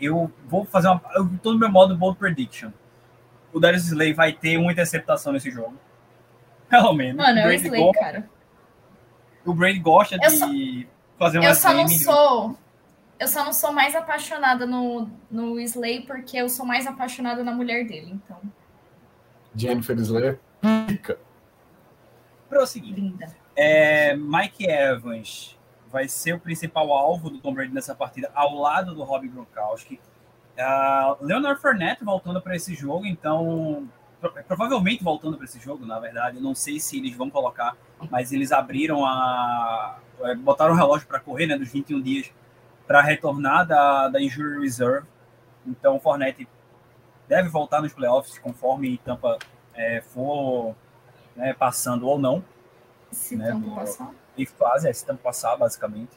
Eu vou fazer uma. Eu tô no meu modo bold prediction. O Darius Slay vai ter uma interceptação nesse jogo. Pelo menos. Mano, é o Slay, gosta, cara. o Brady gosta Eu de só- fazer uma Eu só não sou. Eu só não sou mais apaixonada no, no Slay porque eu sou mais apaixonada na mulher dele. Então, Jennifer Slayer, pica. Prosseguir. linda. É, Mike Evans vai ser o principal alvo do Tom Brady nessa partida, ao lado do Rob Gronkowski. Ah, Leonard Fournette voltando para esse jogo, então pro- provavelmente voltando para esse jogo, na verdade, eu não sei se eles vão colocar, mas eles abriram a é, botaram o relógio para correr, né, dos 21 dias para retornar da, da injury reserve. Então, o Fournette deve voltar nos playoffs conforme Tampa é, for né, passando ou não Se Né, boa. passar. e fazem esse tempo passar, basicamente.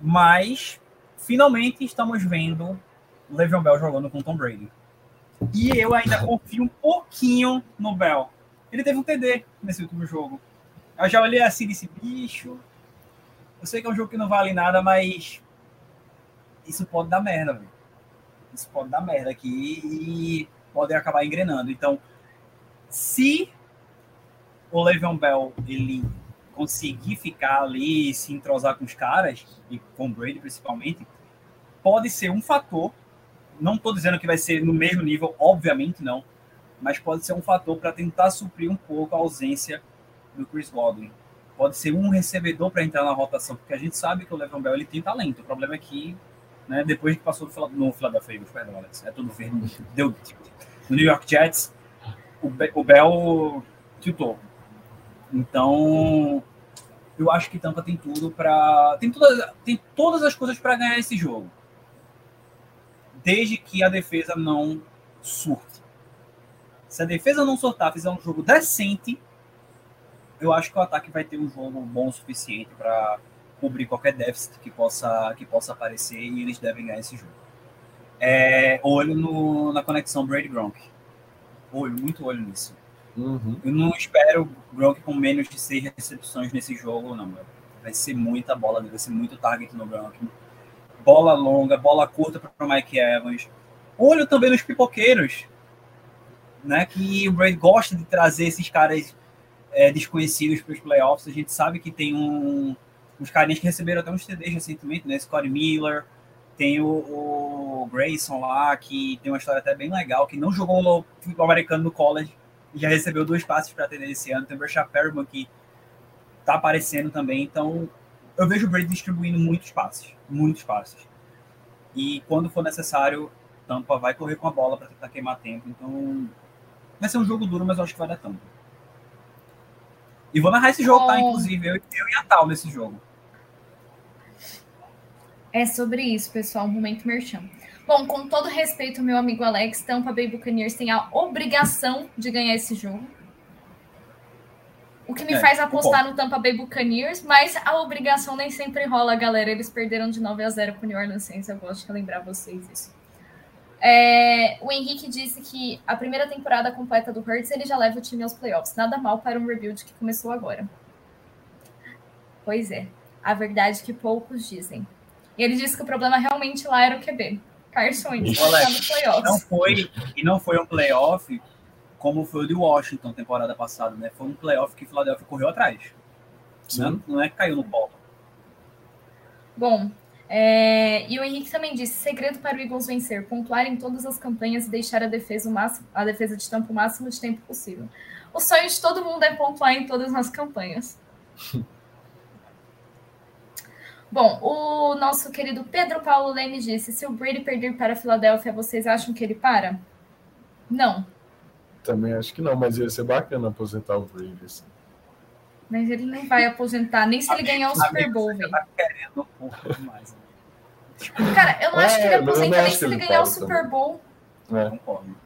Mas, finalmente, estamos vendo o Le'Veon Bell jogando com o Tom Brady. E eu ainda confio um pouquinho no Bell. Ele teve um TD nesse último jogo. Eu já olhei assim e disse, bicho, eu sei que é um jogo que não vale nada, mas isso pode dar merda, velho. Isso pode dar merda aqui e pode acabar engrenando. Então, se o Le'Veon Bell, ele conseguir ficar ali e se entrosar com os caras, e com o Brady principalmente, pode ser um fator. Não estou dizendo que vai ser no mesmo nível, obviamente não, mas pode ser um fator para tentar suprir um pouco a ausência do Chris Godwin. Pode ser um recebedor para entrar na rotação, porque a gente sabe que o Le'Veon Bell ele tem talento. O problema é que, né, depois que passou no Phila- no Philadelphia Eagles, perdão, Alex, é tudo verde, deu no New York Jets, o, Be- o Bell tiltou. Então, eu acho que Tampa tem tudo para tem todas tem todas as coisas para ganhar esse jogo. Desde que a defesa não surte. Se a defesa não surtar, fizer um jogo decente, eu acho que o ataque vai ter um jogo bom o suficiente para cobrir qualquer déficit que possa que possa aparecer e eles devem ganhar esse jogo. É, olho no, na conexão Brady Gronk. Olho, muito olho nisso. Uhum. Eu não espero Gronk com menos de seis recepções nesse jogo, não. meu. Vai ser muita bola, vai ser muito target no Gronk. Bola longa, bola curta para o Mike Evans. Olho também nos pipoqueiros, né? Que o Brady gosta de trazer esses caras é, desconhecidos para os playoffs. A gente sabe que tem um, uns carinhas que receberam até uns TDs recentemente, né? Scott Miller, tem o, o Grayson lá, que tem uma história até bem legal, que não jogou no futebol americano no college, e já recebeu dois passes para atender esse ano. Tem o Bershad Perriman que tá aparecendo também. Então, eu vejo o Brady distribuindo muitos passes, muitos passes. E quando for necessário, Tampa vai correr com a bola para tentar queimar tempo. Então, vai ser um jogo duro, mas eu acho que vai dar Tampa. E vou narrar esse jogo, tá? Bom. Inclusive, eu, eu e a Tal nesse jogo. É sobre isso, pessoal. Momento merchan. Bom, com todo respeito, meu amigo Alex, Tampa Bay Buccaneers tem a obrigação de ganhar esse jogo. O que me É, faz apostar no Tampa Bay Buccaneers, mas a obrigação nem sempre rola, galera. Eles perderam de 9 a 0 com o New Orleans Saints. Eu gosto de lembrar vocês isso. É, o Henrique disse que a primeira temporada completa do Hurts ele já leva o time aos playoffs. Nada mal para um rebuild que começou agora. Pois é, a verdade que poucos dizem. E ele disse que o problema realmente lá era o QB. Carson Wentz. Não foi, e não foi um playoff como foi o de Washington temporada passada, né? Foi um playoff que o Philadelphia correu atrás. Né? Não é que caiu no polo. Bom, é, e o Henrique também disse: segredo para o Eagles vencer, pontuar em todas as campanhas e deixar a defesa, o máximo, a defesa de tampa o máximo de tempo possível. O sonho de todo mundo é pontuar em todas as campanhas. Bom, o nosso querido Pedro Paulo Leme disse: se o Brady perder para a Filadélfia, vocês acham que ele para? Não, Também acho que não, mas ia ser bacana aposentar o Brady. assim. mas ele não vai aposentar, nem se ele ganhar o Super Bowl, velho. Tá querendo um pouco demais. Né? Cara, eu não acho que ele É, aposenta não nem se ele ele ganhar o Super também. Bowl. É. Concordo.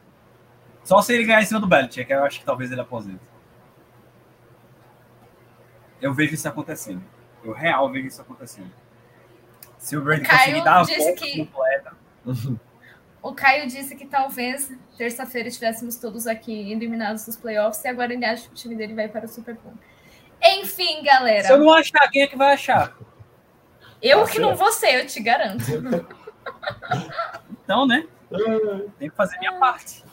Só se ele ganhar em cima do Belichick, eu acho que talvez ele aposente. Eu vejo isso acontecendo. Eu real vejo isso acontecendo. Se o Brady conseguir dar a disse volta que- completa, O Caio disse que talvez terça-feira estivéssemos todos aqui eliminados dos playoffs e agora ele acha que o time dele vai para o Super Bowl. Enfim, galera. se eu não achar, quem é que vai achar? Eu Tá que não vou ser, eu te garanto. Então, né? Tem que fazer minha parte.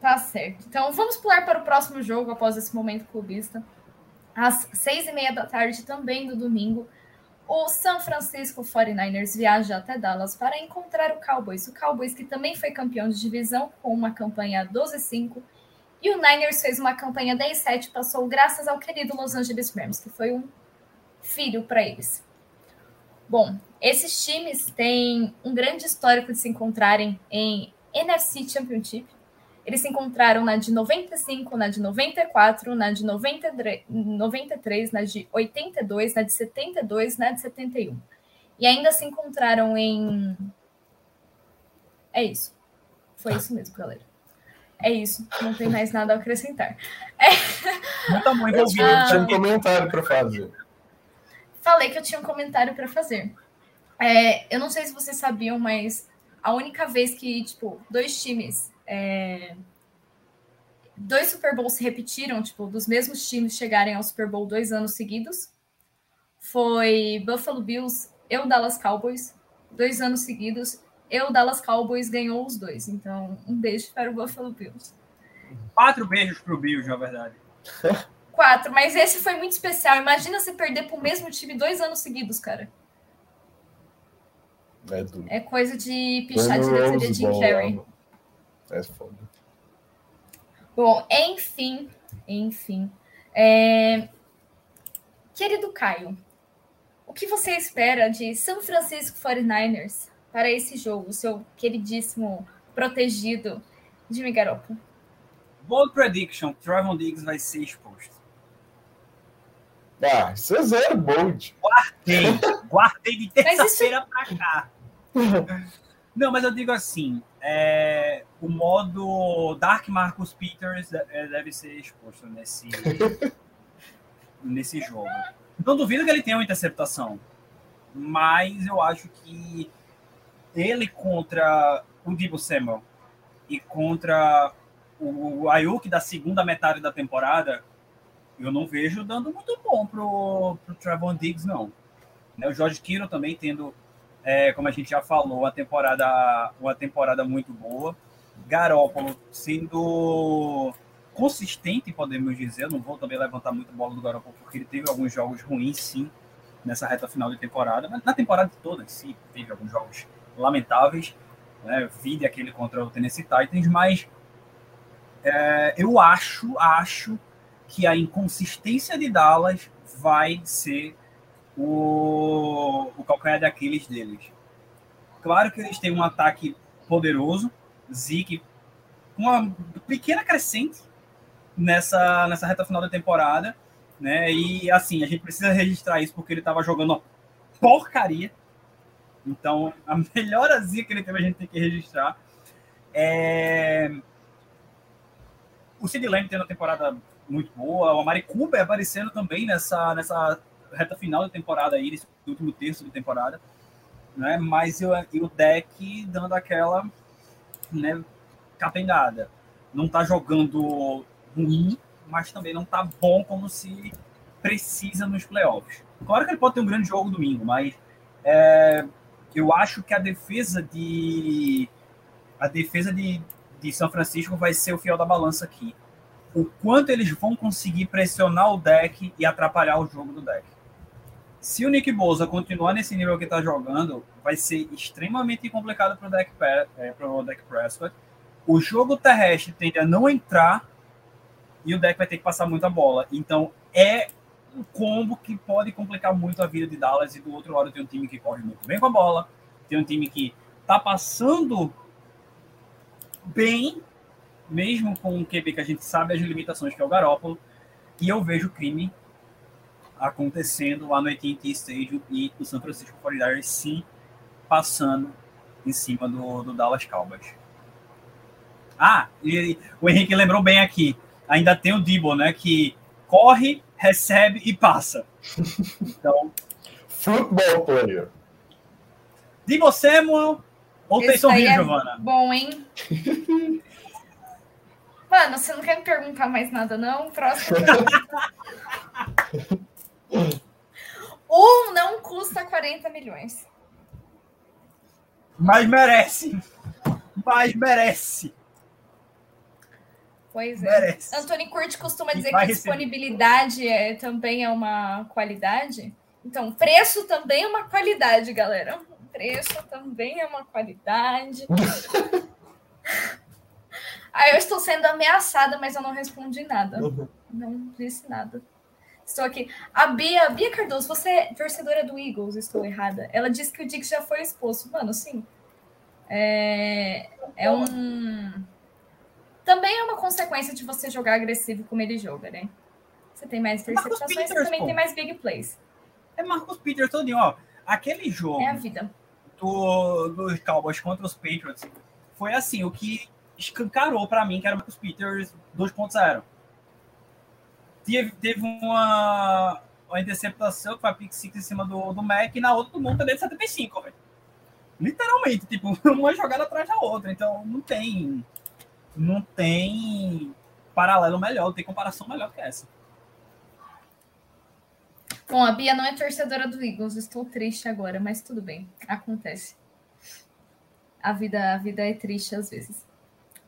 Tá certo. Então vamos pular para o próximo jogo após esse momento clubista. Às seis e meia da tarde, também do domingo, o San Francisco 49ers viaja até Dallas para encontrar o Cowboys. O Cowboys que também foi campeão de divisão com uma campanha 12-5. E o Niners fez uma campanha 10-7, passou graças ao querido Los Angeles Rams, que foi um filho para eles. Bom, esses times têm um grande histórico de se encontrarem em NFC Championship. Eles se encontraram na de 95, na de 94, na de 93, na de 82, na de 72, na de 71. E ainda se encontraram em. É isso. Foi isso mesmo, galera. É isso. Não tem mais nada a acrescentar. É... Não tá muito ouvindo. Ah, tinha um comentário para fazer. Falei que eu tinha um comentário para fazer. É, eu não sei se vocês sabiam, mas a única vez que, tipo, dois times. É... Dois Super Bowls se repetiram, tipo, dos mesmos times chegarem ao Super Bowl dois anos seguidos. Foi Buffalo Bills e o Dallas Cowboys, dois anos seguidos. E o Dallas Cowboys ganhou os dois. Então, um beijo para o Buffalo Bills. Quatro beijos para o Bills, na verdade. Quatro, mas esse foi muito especial. Imagina você perder para o mesmo time dois anos seguidos, cara. É, do... é coisa de pichar de Jim Carrey. É foda. Bom, enfim, enfim. É... Querido Caio, o que você espera de São Francisco 49ers para esse jogo, o seu queridíssimo protegido Jimmy Garoppolo? Bold prediction, Trevon Diggs vai ser exposto. Ah, isso é zero bold. Guardei, guardei de terça-feira isso... pra cá. Não, mas eu digo assim, é, o modo Dark Marcus Peters é, deve ser exposto nesse, nesse jogo. Não duvido que ele tenha uma interceptação, mas eu acho que ele contra o Divo Samuel e contra o Ayuk da segunda metade da temporada, eu não vejo dando muito bom pro, pro Trevon Diggs, não. Né, o George Kittle também tendo é, como a gente já falou, uma temporada, uma temporada muito boa. Garópolo sendo consistente, podemos dizer. Eu não vou também levantar muito bola do Garópolo, porque ele teve alguns jogos ruins, sim, nessa reta final de temporada. Mas na temporada toda, sim, teve alguns jogos lamentáveis. Né? Aquele contra o Tennessee Titans, mas é, eu acho, acho que a inconsistência de Dallas vai ser o, o calcanhar de Aquiles deles. Claro que eles têm um ataque poderoso, Zeke, uma pequena crescente nessa, nessa reta final da temporada, né? E assim, a gente precisa registrar isso porque ele estava jogando uma porcaria. Então, a melhorazinha que ele teve a gente tem que registrar. É... O Sid Lamb tendo uma temporada muito boa, o Amari Cooper aparecendo também nessa, nessa reta final da temporada aí, nesse último terço da temporada, né? Mas eu, e o deck dando aquela, né, capengada. Não tá jogando ruim, mas também não tá bom como se precisa nos playoffs. Claro que ele pode ter um grande jogo domingo, mas é, eu acho que a defesa de a defesa de, de São Francisco vai ser o fiel da balança aqui. O quanto eles vão conseguir pressionar o deck e atrapalhar o jogo do deck. Se o Nick Bosa continuar nesse nível que está jogando, vai ser extremamente complicado para o deck, é, Prescott. O jogo terrestre tende a não entrar e o deck vai ter que passar muita bola. Então é um combo que pode complicar muito a vida de Dallas. E do outro lado tem um time que corre muito bem com a bola, tem um time que está passando bem, mesmo com um QB que a gente sabe as limitações que é o Garópolo. E eu vejo o crime acontecendo lá no AT&T Stadium e o San Francisco 49ers sim passando em cima do, do Dallas Cowboys. Ah, e o Henrique lembrou bem aqui, ainda tem o Debo, né, que corre, recebe e passa. Então, football player. Debo Samuel ou Taysom Hill, é Giovana? Bom, hein? Mano, você não quer me perguntar mais nada, não? Próximo. Um não custa 40 milhões. Mas merece. Mas merece. Pois é. Merece. Anthony Curti costuma dizer que disponibilidade é, também é uma qualidade. Então, preço também é uma qualidade, galera. Preço também é uma qualidade. Aí eu estou sendo ameaçada, mas eu não respondi nada. Uhum. Não disse nada. Estou aqui. A Bia, Bia Cardoso, você é torcedora do Eagles, estou errada. Ela disse que o Dix já foi exposto. Mano, sim. É, é um. Também é uma consequência de você jogar agressivo como ele joga, né? Você tem mais interceptações, Peters, você também pô. tem mais big plays. É Marcos Peters todinho, ó. Aquele jogo. É a vida. Do, dos Cowboys contra os Patriots foi assim, o que escancarou para mim que era Marcus Peters 2.0. Teve, teve uma, uma interceptação que foi a pick six em cima do, do Mac e na outra do mundo também de 75, velho. Literalmente, tipo, uma jogada atrás da outra. Então não tem. Não tem paralelo melhor, não tem comparação melhor que essa. Bom, a Bia não é torcedora do Eagles, estou triste agora, mas tudo bem, acontece. A vida, a vida é triste às vezes.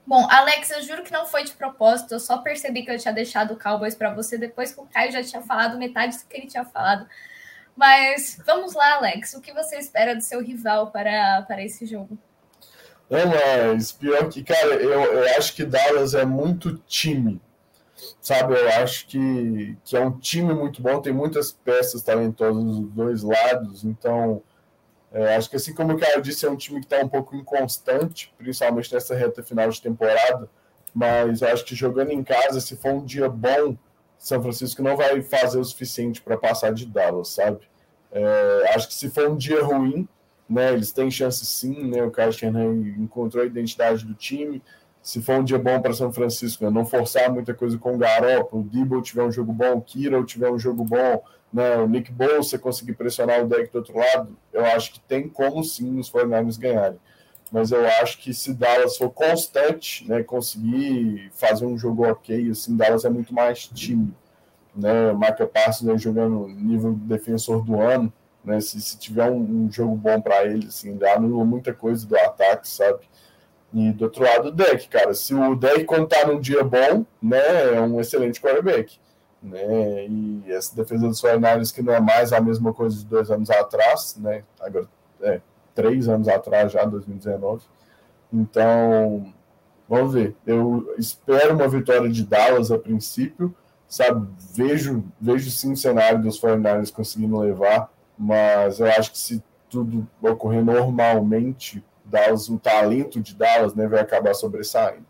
Bom, Alex, eu juro que não foi de propósito, eu só percebi que eu tinha deixado o Cowboys para você depois que o Caio já tinha falado metade do que ele tinha falado. Mas vamos lá, Alex, o que você espera do seu rival para, para esse jogo? Não, mas pior que, cara, eu, eu acho que Dallas é muito time, sabe? Eu acho que, que é um time muito bom, tem muitas peças talentosas dos dois lados, então é, acho que assim como o Caio disse, é um time que está um pouco inconstante, principalmente nessa reta final de temporada, mas acho que jogando em casa, se for um dia bom, São Francisco não vai fazer o suficiente para passar de Dallas, sabe? É, acho que se for um dia ruim, né, eles têm chance sim, né? O Kyle encontrou a identidade do time. Se for um dia bom para São Francisco, né, não forçar muita coisa com o Garoppolo, o Debo tiver um jogo bom, o Kiro tiver um jogo bom, né, o Nick Bolsa conseguir pressionar o deck do outro lado, eu acho que tem como sim os 49ers ganharem. Mas eu acho que se Dallas for constante, né, conseguir fazer um jogo ok, assim, Dallas é muito mais time. Né, Marca Parsons né, jogando nível defensor do ano, né, se, se tiver um, um jogo bom para ele, assim, ele anula muita coisa do ataque, sabe? E do outro lado, o deck, cara. Se o deck, tá num dia bom, né, é um excelente quarterback né? E essa defesa dos 49 que não é mais a mesma coisa de dois anos atrás, né? Agora, é, três anos atrás já, 2019. Então, vamos ver. Eu espero uma vitória de Dallas a princípio, sabe? Vejo, vejo sim o cenário dos 49 conseguindo levar, mas eu acho que se tudo ocorrer normalmente, Dallas, o talento de Dallas, né, vai acabar sobressaindo.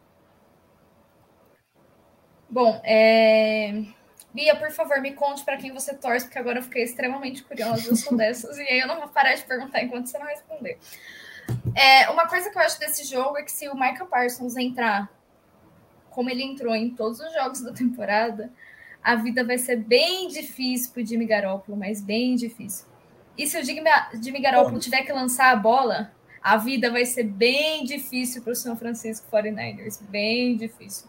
Bom, é... Bia, por favor, me conte para quem você torce, porque agora eu fiquei extremamente curiosa. Eu sou dessas, e aí eu não vou parar de perguntar enquanto você não responder. É, uma coisa que eu acho desse jogo é que se o Michael Parsons entrar como ele entrou em todos os jogos da temporada, a vida vai ser bem difícil para o Jimmy Garoppolo, mas bem difícil. E se o Jimmy, Jimmy Garoppolo tiver que lançar a bola, a vida vai ser bem difícil para o São Francisco 49ers. Bem difícil.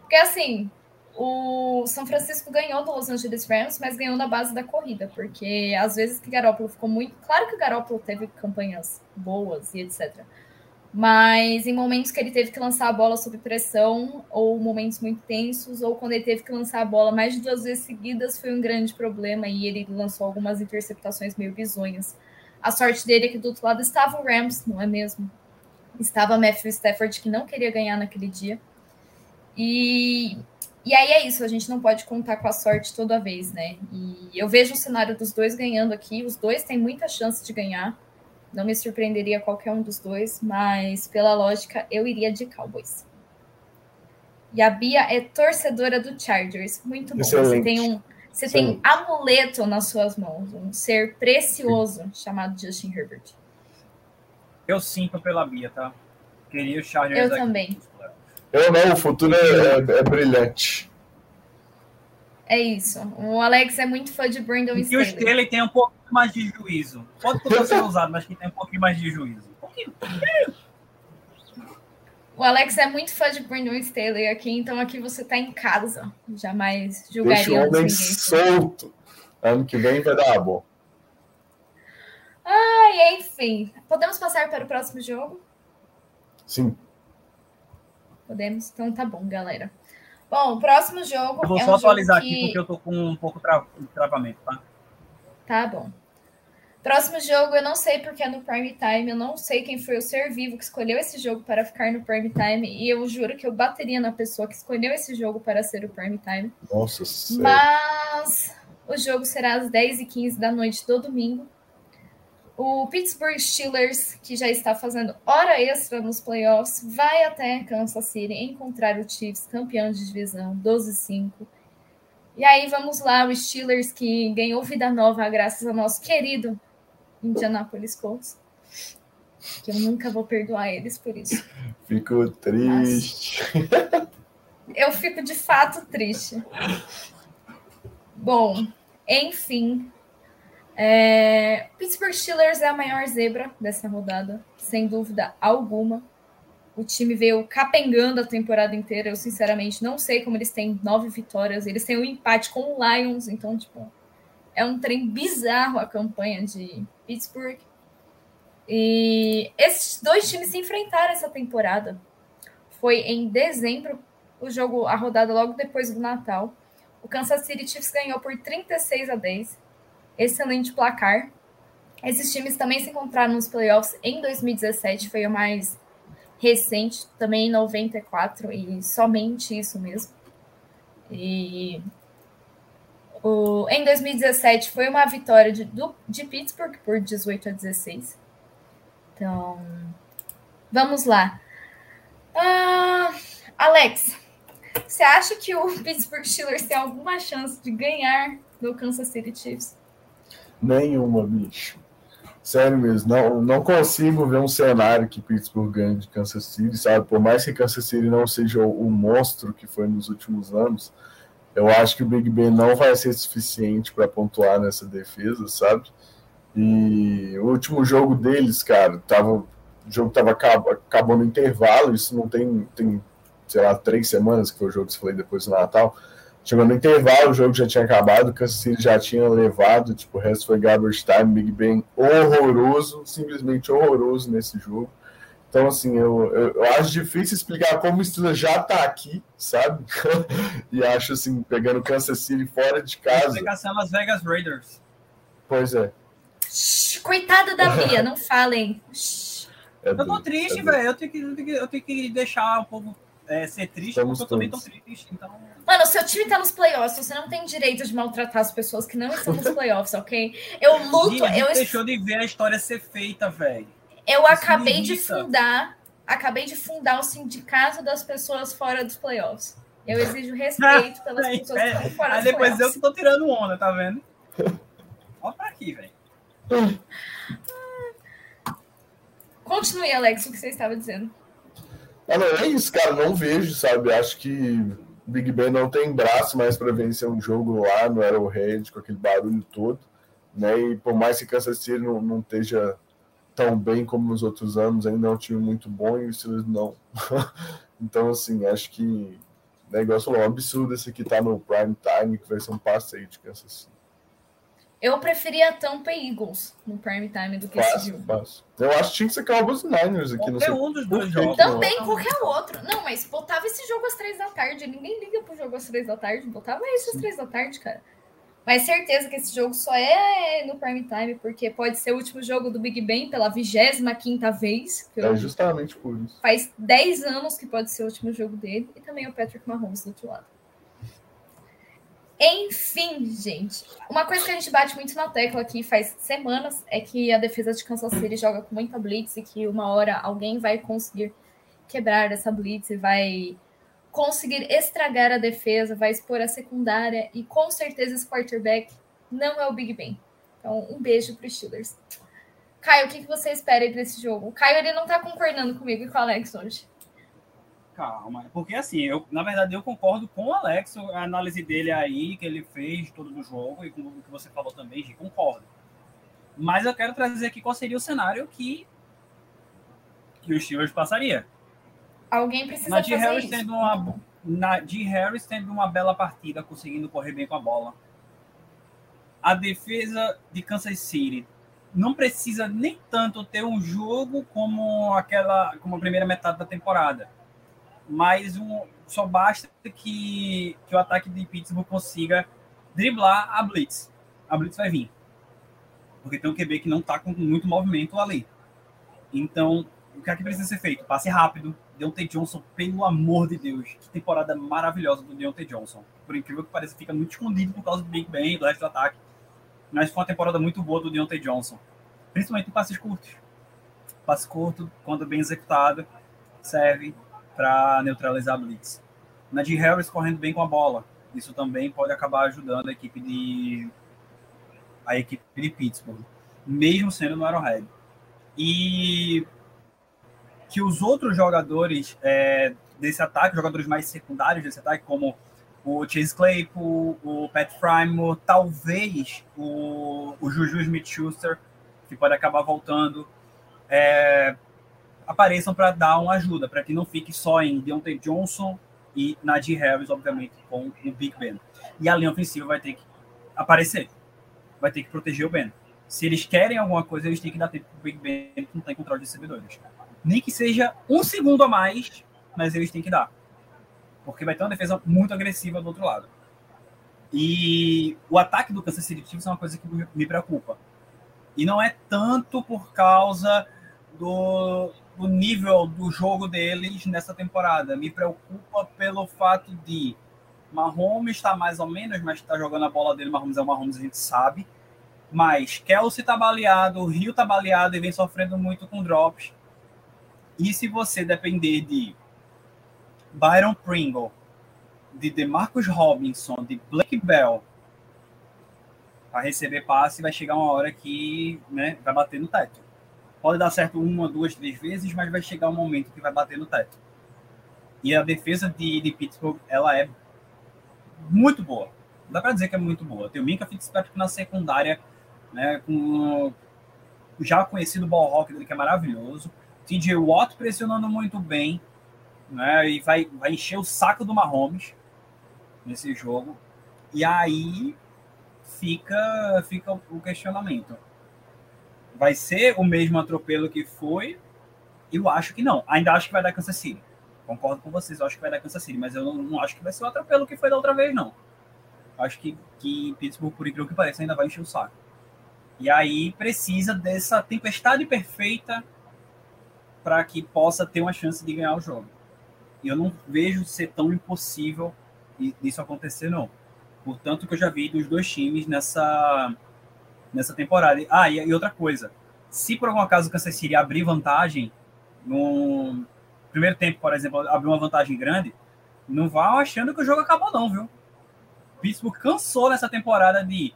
Porque assim, o São Francisco ganhou do Los Angeles Rams, mas ganhou na base da corrida, porque às vezes que Garoppolo ficou muito. Claro que o Garoppolo teve campanhas boas e etc. Mas em momentos que ele teve que lançar a bola sob pressão, ou momentos muito tensos, ou quando ele teve que lançar a bola mais de duas vezes seguidas, foi um grande problema e ele lançou algumas interceptações meio bizonhas. A sorte dele é que do outro lado estava o Rams, não é mesmo? Estava Matthew Stafford, que não queria ganhar naquele dia. E e aí é isso, a gente não pode contar com a sorte toda vez, né? E eu vejo o cenário dos dois ganhando aqui, os dois têm muita chance de ganhar. Não me surpreenderia qualquer um dos dois, mas pela lógica, eu iria de Cowboys. E a Bia é torcedora do Chargers. Muito bom. Excelente. Você tem um você tem amuleto nas suas mãos, um ser precioso Sim. chamado Justin Herbert. Eu sinto pela Bia, tá? Queria o Chargers Eu aqui. também. Eu não, o futuro é, é, é, brilhante. É isso. O Alex é muito fã de Brandon e Staley. E o Staley tem um pouco mais de juízo. Pode poder ser usado, mas que tem um pouquinho mais de juízo. Um pouquinho. O Alex é muito fã de Brandon Staley aqui, então aqui você tá em casa. Jamais julgaria Deixa o homem solto. Ano que vem vai dar bom. Ai, enfim. Podemos passar para o próximo jogo? Sim. Podemos? Então tá bom, galera. Bom, o próximo jogo. Eu vou é só um atualizar jogo aqui que... porque eu tô com um pouco tra... de travamento, tá? Tá bom. Próximo jogo, eu não sei porque é no Prime Time, eu não sei quem foi o ser vivo que escolheu esse jogo para ficar no Prime Time, e eu juro que eu bateria na pessoa que escolheu esse jogo para ser o Prime Time. Nossa. Mas o jogo será às 10h15 da noite do domingo. O Pittsburgh Steelers, que já está fazendo hora extra nos playoffs, vai até Kansas City encontrar o Chiefs, campeão de divisão, 12-5. E aí vamos lá, o Steelers que ganhou vida nova graças ao nosso querido Indianapolis Colts. Que eu nunca vou perdoar eles por isso. Fico triste. Eu fico de fato triste. Bom, enfim. É... Pittsburgh Steelers é a maior zebra dessa rodada, sem dúvida alguma. O time veio capengando a temporada inteira. Eu, sinceramente, não sei como eles têm nove vitórias. Eles têm um empate com o Lions, então, tipo, é um trem bizarro a campanha de Pittsburgh. E esses dois times se enfrentaram essa temporada. Foi em dezembro, o jogo, a rodada logo depois do Natal. O Kansas City Chiefs ganhou por 36 a 10. Excelente placar. Esses times também se encontraram nos playoffs em 2017, foi o mais recente, também em 94, e somente isso mesmo. E o, em 2017 foi uma vitória de, do, de Pittsburgh por 18 a 16. Então, vamos lá. Ah, Alex, você acha que o Pittsburgh Steelers tem alguma chance de ganhar do Kansas City Chiefs? Nenhuma, bicho. Sério mesmo, não, não consigo ver um cenário que Pittsburgh ganhe de Kansas City, sabe? Por mais que Kansas City não seja o, o monstro que foi nos últimos anos, eu acho que o Big Ben não vai ser suficiente para pontuar nessa defesa, sabe? E o último jogo deles, cara, tava, o jogo tava acabando no intervalo, isso não tem, tem, sei lá, três semanas que foi o jogo que você falei depois do Natal. Chegou no intervalo, o jogo já tinha acabado, o Kansas City já tinha levado, tipo, o resto foi garbage time, Big Ben horroroso, simplesmente horroroso nesse jogo. Então, assim, eu, eu, eu, acho difícil explicar como o Steelers já tá aqui, sabe? e acho, assim, pegando Kansas City fora de casa. Explicação Las Vegas Raiders. Pois é. Coitada da Bia, não falem. É eu tô triste, é velho. Eu, tenho que, eu, tenho que, eu tenho que deixar um pouco é, ser triste, Estamos porque eu também tô triste. Então... Mano, seu time tá nos playoffs, você não tem direito de maltratar as pessoas que não estão nos playoffs, ok? Eu luto. Dia, eu deixou de ver a história ser feita, velho. Eu Isso acabei de fundar, acabei de fundar o sindicato das pessoas fora dos playoffs. Eu exijo respeito pelas é, pessoas que estão fora Aí dos depois playoffs. eu que tô tirando onda, tá vendo? Olha pra aqui, velho. Continue, Alex, o que você estava dizendo. Ah, não, é isso, cara. Não vejo, sabe? Acho que Big Ben não tem braço mais para vencer um jogo lá no Arrowhead com aquele barulho todo, né? E por mais que Kansas City não, não esteja tão bem como nos outros anos, ainda é um time muito bom e o Steelers não. então, assim, acho que negócio é um absurdo esse aqui tá no prime time, que vai ser um passeio de Kansas City. Eu preferia Tampa Eagles no prime time do que esse jogo. Eu acho que tinha que ser Cowboys Niners aqui. Qualquer um dos dois jogos. Também qualquer outro. Não, mas botava esse jogo às três da tarde. Ninguém liga pro jogo às três da tarde. Botava isso às três da tarde, cara. Mas certeza que esse jogo só é no prime time, porque pode ser o último jogo do Big Ben pela 25 quinta vez. É justamente por isso. Faz 10 anos que pode ser o último jogo dele. E também o Patrick Mahomes do outro lado. Enfim, gente, uma coisa que a gente bate muito na tecla aqui faz semanas é que a defesa de Kansas City joga com muita blitz e que uma hora alguém vai conseguir quebrar essa blitz e vai conseguir estragar a defesa, vai expor a secundária e com certeza esse quarterback não é o Big Ben. Então, um beijo para os Steelers. Caio, o que você espera aí para esse jogo? O Caio ele não está concordando comigo e com o Alex hoje calma. Porque assim, eu, na verdade, eu concordo com o Alex, a análise dele aí, que ele fez todo do jogo, e com o que você falou também, Gi, concordo. Mas eu quero trazer aqui qual seria o cenário que, que o Steelers passaria. Alguém precisa na fazer Harris isso. Tendo uma, na de Harris tendo uma bela partida, conseguindo correr bem com a bola. A defesa de Kansas City não precisa nem tanto ter um jogo como aquela como a primeira metade da temporada mas um, só basta que, que o ataque de Pittsburgh consiga driblar a Blitz. A Blitz vai vir. Porque tem um QB que não está com muito movimento ali. Então, o que é que precisa ser feito? Passe rápido. Deontay Johnson, pelo amor de Deus, que temporada maravilhosa do Deontay Johnson. Por incrível que pareça, fica muito escondido por causa do Big Ben do resto do ataque. Mas foi uma temporada muito boa do Deontay Johnson. Principalmente em passes curtos. Passe curto, quando bem executado, serve para neutralizar blitz. Najee Harris correndo bem com a bola. Isso também pode acabar ajudando a equipe de a equipe de Pittsburgh, mesmo sendo no Arrowhead. E que os outros jogadores é, desse ataque, jogadores mais secundários desse ataque, como o Chase Claypool, o Pat Frymore, talvez o, o Juju Smith-Schuster, que pode acabar voltando, é, apareçam para dar uma ajuda, para que não fique só em Deontay Johnson e Najee Harris, obviamente, com o Big Ben. E a linha ofensiva vai ter que aparecer, vai ter que proteger o Ben. Se eles querem alguma coisa, eles têm que dar tempo para o Big Ben, que não tem controle de recebedores. Nem que seja um segundo a mais, mas eles têm que dar. Porque vai ter uma defesa muito agressiva do outro lado. E o ataque do Kansas City Chiefs é uma coisa que me preocupa. E não é tanto por causa do, do nível do jogo deles nessa temporada. Me preocupa pelo fato de Mahomes está mais ou menos, mas está jogando a bola dele. Mahomes é o Mahomes, a gente sabe. Mas Kelsey está baleado, o Rio está baleado e vem sofrendo muito com drops. E se você depender de Byron Pringle, de DeMarcus Robinson, de Blake Bell, para receber passe, vai chegar uma hora que né, vai bater no teto. Pode dar certo uma, duas, três vezes, mas vai chegar um momento que vai bater no teto. E a defesa de, de Pittsburgh, ela é muito boa. Dá para dizer que é muito boa. Tem o Minka Fitzpatrick na secundária, né, com já conhecido ball rock dele, que é maravilhoso. TJ Watt pressionando muito bem, né, e vai, vai encher o saco do Mahomes nesse jogo. E aí fica, fica o questionamento vai ser o mesmo atropelo que foi? Eu acho que não. Ainda acho que vai dar Kansas City. Concordo com vocês, eu acho que vai dar Kansas City, mas eu não, não acho que vai ser o atropelo que foi da outra vez, não. Acho que, que Pittsburgh, por incrível que pareça, ainda vai encher o saco. E aí precisa dessa tempestade perfeita para que possa ter uma chance de ganhar o jogo. E eu não vejo ser tão impossível isso acontecer, não. Portanto, que eu já vi dos dois times nessa nessa temporada. Ah, e, e outra coisa. Se por algum acaso o Kansas City abrir vantagem no primeiro tempo, por exemplo, abrir uma vantagem grande, não vá achando que o jogo acabou não, viu? Pittsburgh cansou nessa temporada de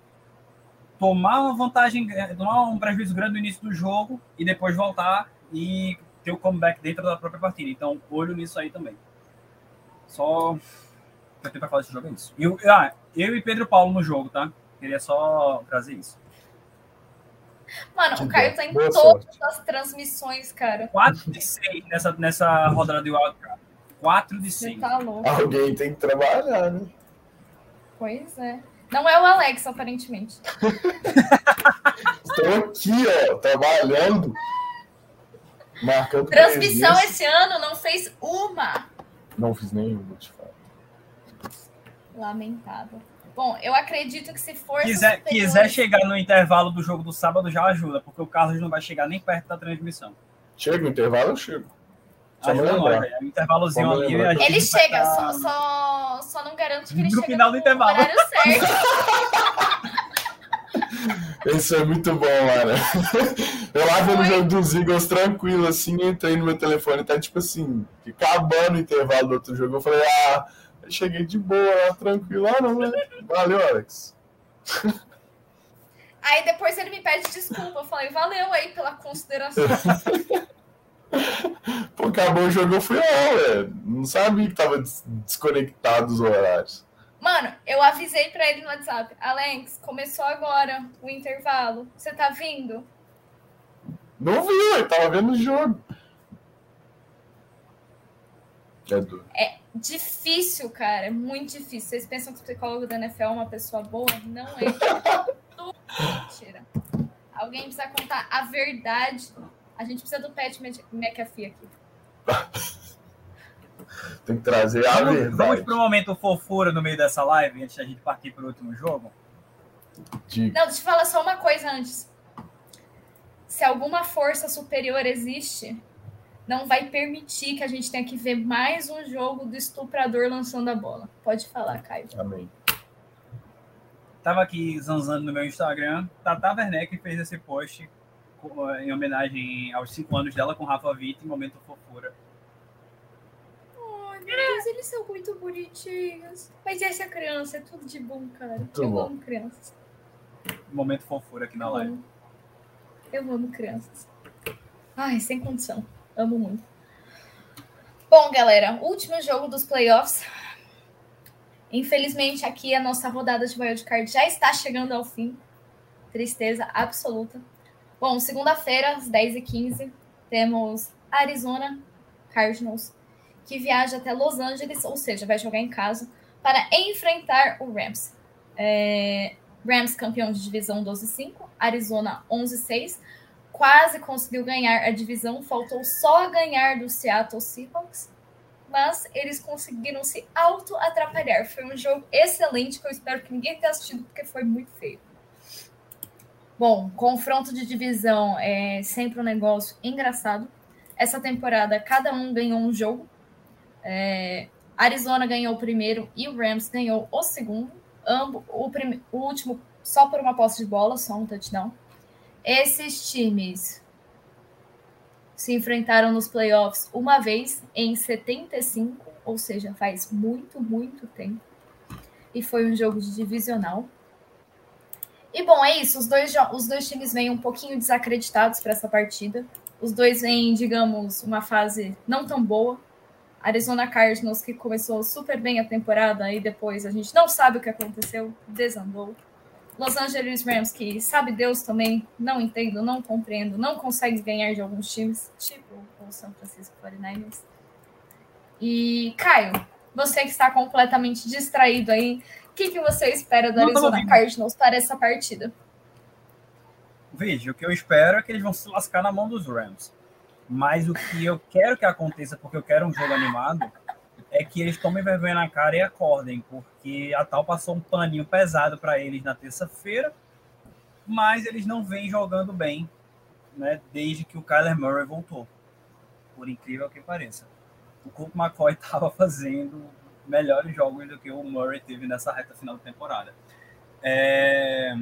tomar uma vantagem, tomar um prejuízo grande no início do jogo e depois voltar e ter o comeback dentro da própria partida. Então, olho nisso aí também. Só eu tenho para falar desse jogo é isso. E, ah, eu e Pedro Paulo no jogo, tá? Queria só trazer isso. Mano, que o Caio tá em Boa todas sorte. as transmissões, cara. 4 de 6 nessa, nessa rodada de wildcard. 4 de 6. Tá. Alguém tem que trabalhar, né? Pois é. Não é o Alex, aparentemente. Estou aqui, ó, trabalhando. Marcando Transmissão presença. esse ano não fez uma. Não fiz nenhuma, de fato. Lamentável. Bom, eu acredito que se for. Quiser, superiores... quiser chegar no intervalo do jogo do sábado, já ajuda, porque o Carlos não vai chegar nem perto da transmissão. Chega no intervalo, eu chego. Só ajuda nós, é um intervalozinho ali. Ele chega, tá... só, só, só não garanto que ele no chega final do intervalo. horário certo. Isso é muito bom, mano. Eu lá vendo o jogo dos Eagles tranquilo, assim, entrei no meu telefone, tá tipo assim, acabando o intervalo do outro jogo. Eu falei, ah cheguei de boa lá, tranquilo. Ah, não, né? Valeu, Alex. Aí depois ele me pede desculpa. Eu falei, valeu aí pela consideração. Pô, acabou o jogo, eu fui lá, velho. Não sabia que tava desconectado os horários. Mano, eu avisei pra ele no WhatsApp. Alex, começou agora o intervalo. Você tá vindo? Não vi, eu tava vendo o jogo. É, é difícil, cara. É muito difícil. Vocês pensam que o psicólogo da NFL é uma pessoa boa? Não é. Mentira. Alguém precisa contar a verdade. A gente precisa do Pat McAfee aqui. Tem que trazer a Vamos, verdade. vamos pro momento fofura no meio dessa live, antes da gente partir pro último jogo. Diga. Não, deixa eu falar só uma coisa antes. Se alguma força superior existe, não vai permitir que a gente tenha que ver mais um jogo do estuprador lançando a bola. Pode falar, Caio. Amém. Tava aqui zanzando no meu Instagram. Tata Werneck fez esse post em homenagem aos 5 anos dela com Rafa Witt, em momento fofura. Ai, meu Deus, eles são muito bonitinhos. Mas essa criança é tudo de bom, cara. Muito eu bom. amo crianças. Momento fofura aqui na Eu live. amo. Eu amo crianças. Ai, sem condição. Amo muito. Bom, galera, último jogo dos playoffs. Infelizmente, aqui a nossa rodada de wildcard já está chegando ao fim. Tristeza absoluta. Bom, segunda-feira, às 10h15, temos Arizona Cardinals, que viaja até Los Angeles, ou seja, vai jogar em casa, para enfrentar o Rams. É, Rams campeão de divisão 12-5, Arizona 11-6. Quase conseguiu ganhar a divisão, faltou só ganhar do Seattle Seahawks, mas eles conseguiram se auto-atrapalhar. Foi um jogo excelente que eu espero que ninguém tenha assistido, porque foi muito feio. Bom, confronto de divisão é sempre um negócio engraçado. Essa temporada, cada um ganhou um jogo. É, Arizona ganhou o primeiro e o Rams ganhou o segundo. Ambos, o, prime- o último só por uma posse de bola, só um touchdown. Esses times se enfrentaram nos playoffs uma vez em 75, ou seja, faz muito, muito tempo. E foi um jogo de divisional. E bom, é isso. Os dois, os dois times vêm um pouquinho desacreditados para essa partida. Os dois vêm, digamos, uma fase não tão boa. Arizona Cardinals, que começou super bem a temporada, e depois a gente não sabe o que aconteceu, desandou. Los Angeles Rams, que sabe Deus também, não entendo, não compreendo, não consegue ganhar de alguns times, tipo o São Francisco 49ers. E, Caio, você que está completamente distraído aí, o que, que você espera do Não Arizona. Cardinals para essa partida? Veja, o que eu espero é que eles vão se lascar na mão dos Rams. Mas o que eu quero que aconteça, porque eu quero um jogo animado, é que eles tomem vergonha na cara e acordem, porque a tal passou um paninho pesado para eles na terça-feira, mas eles não vêm jogando bem, né, desde que o Kyler Murray voltou. Por incrível que pareça. O Colt McCoy estava fazendo melhores jogos do que o Murray teve nessa reta final da temporada. É,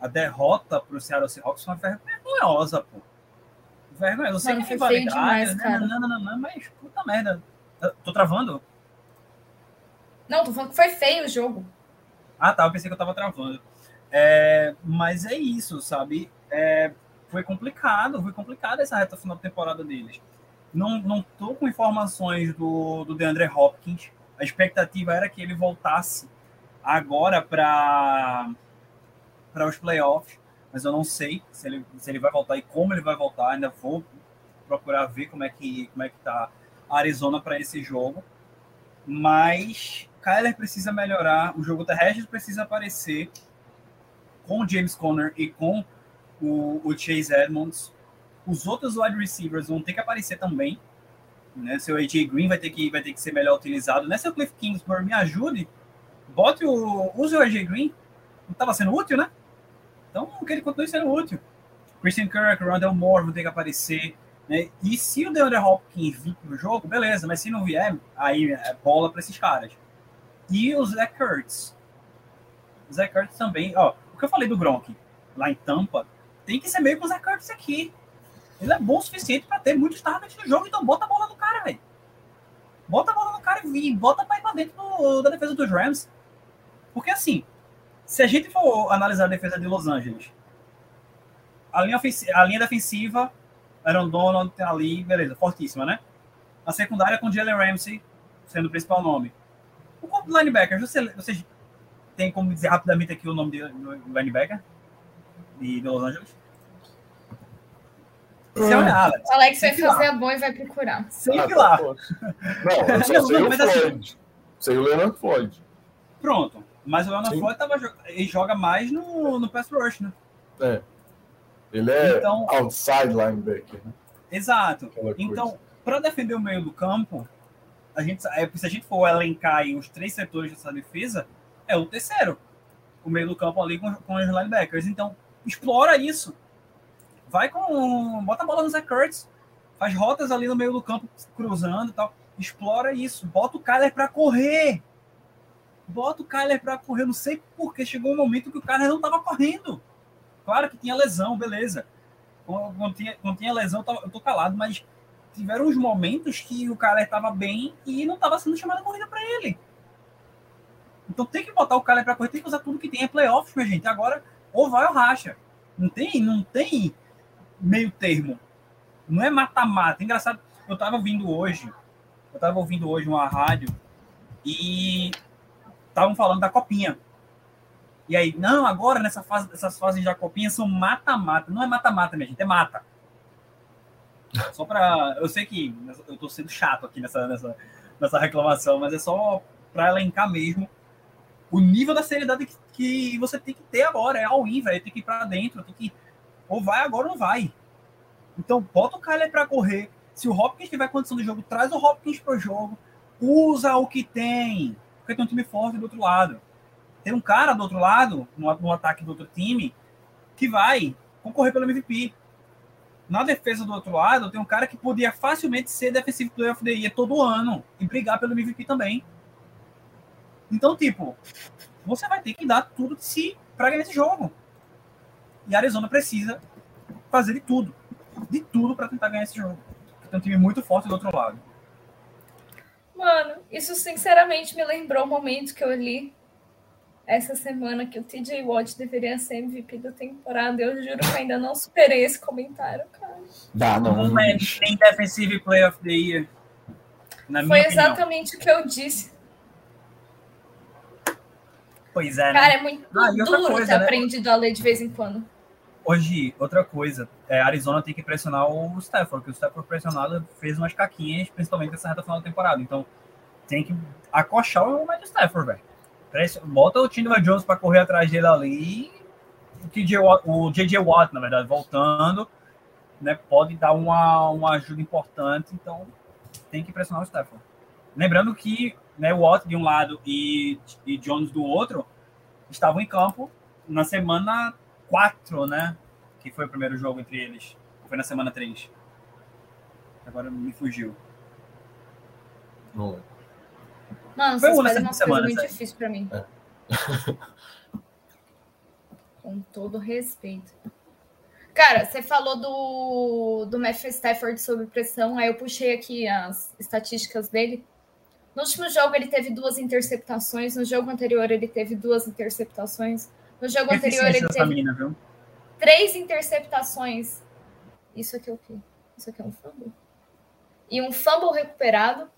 a derrota para o Seattle Seahawks foi vergonhosa, pô. Vergonhosa. Eu sei Mano, que foi feio rivalidade, demais, cara. Não, não, não, não, mas puta merda. Tô travando? Não, tô falando que foi feio o jogo. Ah, tá. Eu pensei que eu tava travando. É, mas é isso, sabe? É, foi complicado, foi complicado essa reta final da temporada deles. Não, não tô com informações do, do DeAndre Hopkins. A expectativa era que ele voltasse agora para para os playoffs, mas eu não sei se ele, se ele vai voltar e como ele vai voltar. Ainda vou procurar ver como é que como é que tá a Arizona para esse jogo. Mas Kyler precisa melhorar, o jogo terrestre precisa aparecer com o James Conner e com o, o Chase Edmonds. Os outros wide receivers vão ter que aparecer também. Né? Seu AJ Green vai ter que, vai ter que ser melhor utilizado. Né? Seu Cliff Kingsbury, me ajude. Bote o. Use o AJ Green. Não estava sendo útil, né? Então que ele continue sendo útil. Christian Kirk, Rondell Moore vão ter que aparecer. Né? E se o DeAndre Hopkins vir pro jogo, beleza, mas se não vier, aí é bola para esses caras. E o Zach Kurtz. O Zach Kurtz também, ó, o que eu falei do Gronk lá em Tampa, tem que ser meio com o Zach Kurtz aqui. Ele é bom o suficiente para ter muitos targets no jogo, então bota a bola no cara, velho. Bota a bola no cara e bota pra ir pra dentro do- da defesa dos Rams. Porque assim, se a gente for analisar a defesa de Los Angeles, a linha, a linha defensiva, Aaron Donald tá ali, beleza, fortíssima, né? A secundária com Jalen Ramsey sendo o principal nome. O corpo de linebacker, você, têm como dizer rapidamente aqui o nome de- do linebacker de, de Los Angeles? Você olha, Alex. O Alex vai fazer a boa e vai procurar. Sempre Ah, lá. tá. Não, eu só sei não, o assim- Floyd. Sei o Leonard Floyd. Pronto. Mas o Leonard. Floyd tava, ele joga mais no, no pass rush, né? É. Ele é Então- outside linebacker. Né? Exato. Então, para defender o meio do campo, a gente, é, se a gente for elencar os três setores dessa defesa, é o terceiro. O meio do campo ali com, com os linebackers. Então, explora isso. Vai com. Bota a bola no Zach Kurtz. Faz rotas ali no meio do campo, cruzando e tal. Explora isso. Bota o Kyler para correr. Bota o Kyler para correr. Não sei porque chegou um momento que o Kyler não estava correndo. Claro que tinha lesão, beleza. Quando, quando, tinha, quando tinha lesão, eu, tô calado, mas tiveram uns momentos que o Kyler estava bem e não estava sendo chamada corrida para ele. Então tem que botar o Kyler para correr, tem que usar tudo que tem. É playoffs, minha gente. Agora, ou vai ou racha. Não tem, não tem meio termo. Não é mata-mata. Engraçado, eu estava ouvindo hoje, eu estava ouvindo hoje uma rádio e estavam falando da copinha. E aí, não, agora nessa fase, essas fases da copinha são mata-mata. Não é mata-mata, minha gente, é mata. Só para. Eu sei que eu estou sendo chato aqui nessa, nessa, nessa reclamação, mas é só para elencar mesmo o nível da seriedade que, que você tem que ter agora. É all-in, velho. Tem que ir para dentro, tem que. Ou vai agora ou não vai. Então, bota o Kyler para correr. Se o Hopkins tiver condição de jogo, traz o Hopkins para o jogo. Usa o que tem. Porque tem um time forte do outro lado. Tem um cara do outro lado, no, no ataque do outro time, que vai concorrer pelo MVP na defesa do outro lado, tem um cara que podia facilmente ser Defensive Player of todo ano e brigar pelo MVP também. Então, tipo, você vai ter que dar tudo de si para ganhar esse jogo. E a Arizona precisa fazer de tudo. De tudo para tentar ganhar esse jogo. Tem um time muito forte do outro lado. Mano, isso sinceramente me lembrou o momento que eu li essa semana que o TJ Watt deveria ser MVP da temporada. Eu juro que ainda não superei esse comentário, cara. Dá, não. Não é nem Defensive Player of the Year. Foi exatamente opinião. o que eu disse. Pois é. Né? Cara, é muito ah, duro coisa, ter né? aprendido a ler de vez em quando. Hoje, outra coisa, é, Arizona tem que pressionar o Stafford, porque o Stafford pressionado fez umas caquinhas, principalmente nessa reta final da temporada. Então, tem que acochar o Matt Stafford, velho. Bota o Tindall Jones para correr atrás dele ali. O, TJ Watt, o JJ Watt, na verdade, voltando, né, pode dar uma, uma ajuda importante. Então, tem que pressionar o Stafford. Lembrando que né, Watt de um lado e, e Jones do outro estavam em campo na semana 4, né? Que foi o primeiro jogo entre eles. Foi na semana 3. Agora me fugiu. Não. Mano, vocês fazem uma semana, coisa muito difícil pra mim. É. Com todo respeito. Cara, você falou do, do Matthew Stafford sob pressão, aí eu puxei aqui as estatísticas dele. No último jogo ele teve duas interceptações, no jogo anterior ele teve duas interceptações, no jogo anterior ele teve menina, três interceptações. Isso aqui é o quê? Isso aqui é um fumble? E um fumble recuperado.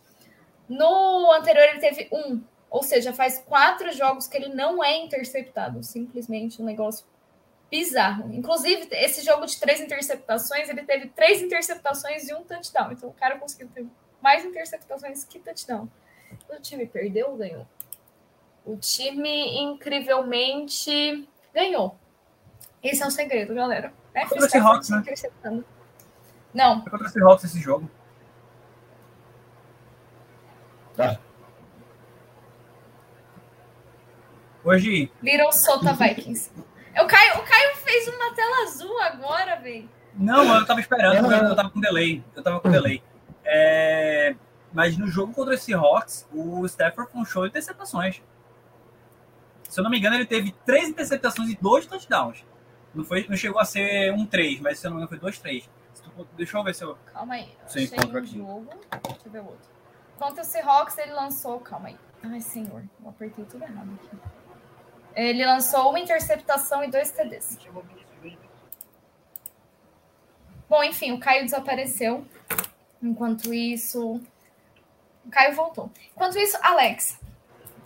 No anterior ele teve um, ou seja, faz quatro jogos que ele não é interceptado. Simplesmente um negócio bizarro. Inclusive, esse jogo de três interceptações, ele teve três interceptações e um touchdown. Então o cara conseguiu ter mais interceptações que touchdown. O time perdeu ou ganhou? O time incrivelmente ganhou. Esse é o segredo, galera. É contra o Seahawks, né? Não. Foi contra o Seahawks esse jogo. Tá. Hoje. Little Sota Vikings. O Caio, o Caio fez uma tela azul agora, velho. Não, eu tava esperando, eu tava com delay. Eu tava com delay. É... Mas no jogo contra esse Hawks, o Stafford foi um show de interceptações. Se eu não me engano, ele teve três interceptações e dois touchdowns. Não, foi, não chegou a ser um três, mas se eu não me engano, foi dois três. Deixa eu ver se eu. Calma aí. Eu achei um jogo. Deixa eu ver o outro. Contra o Seahawks, ele lançou. Calma aí. Ai, senhor, eu apertei tudo errado aqui. Ele lançou uma interceptação e dois TDs. Bom, enfim, o Caio desapareceu. Enquanto isso. O Caio voltou. Enquanto isso, Alex.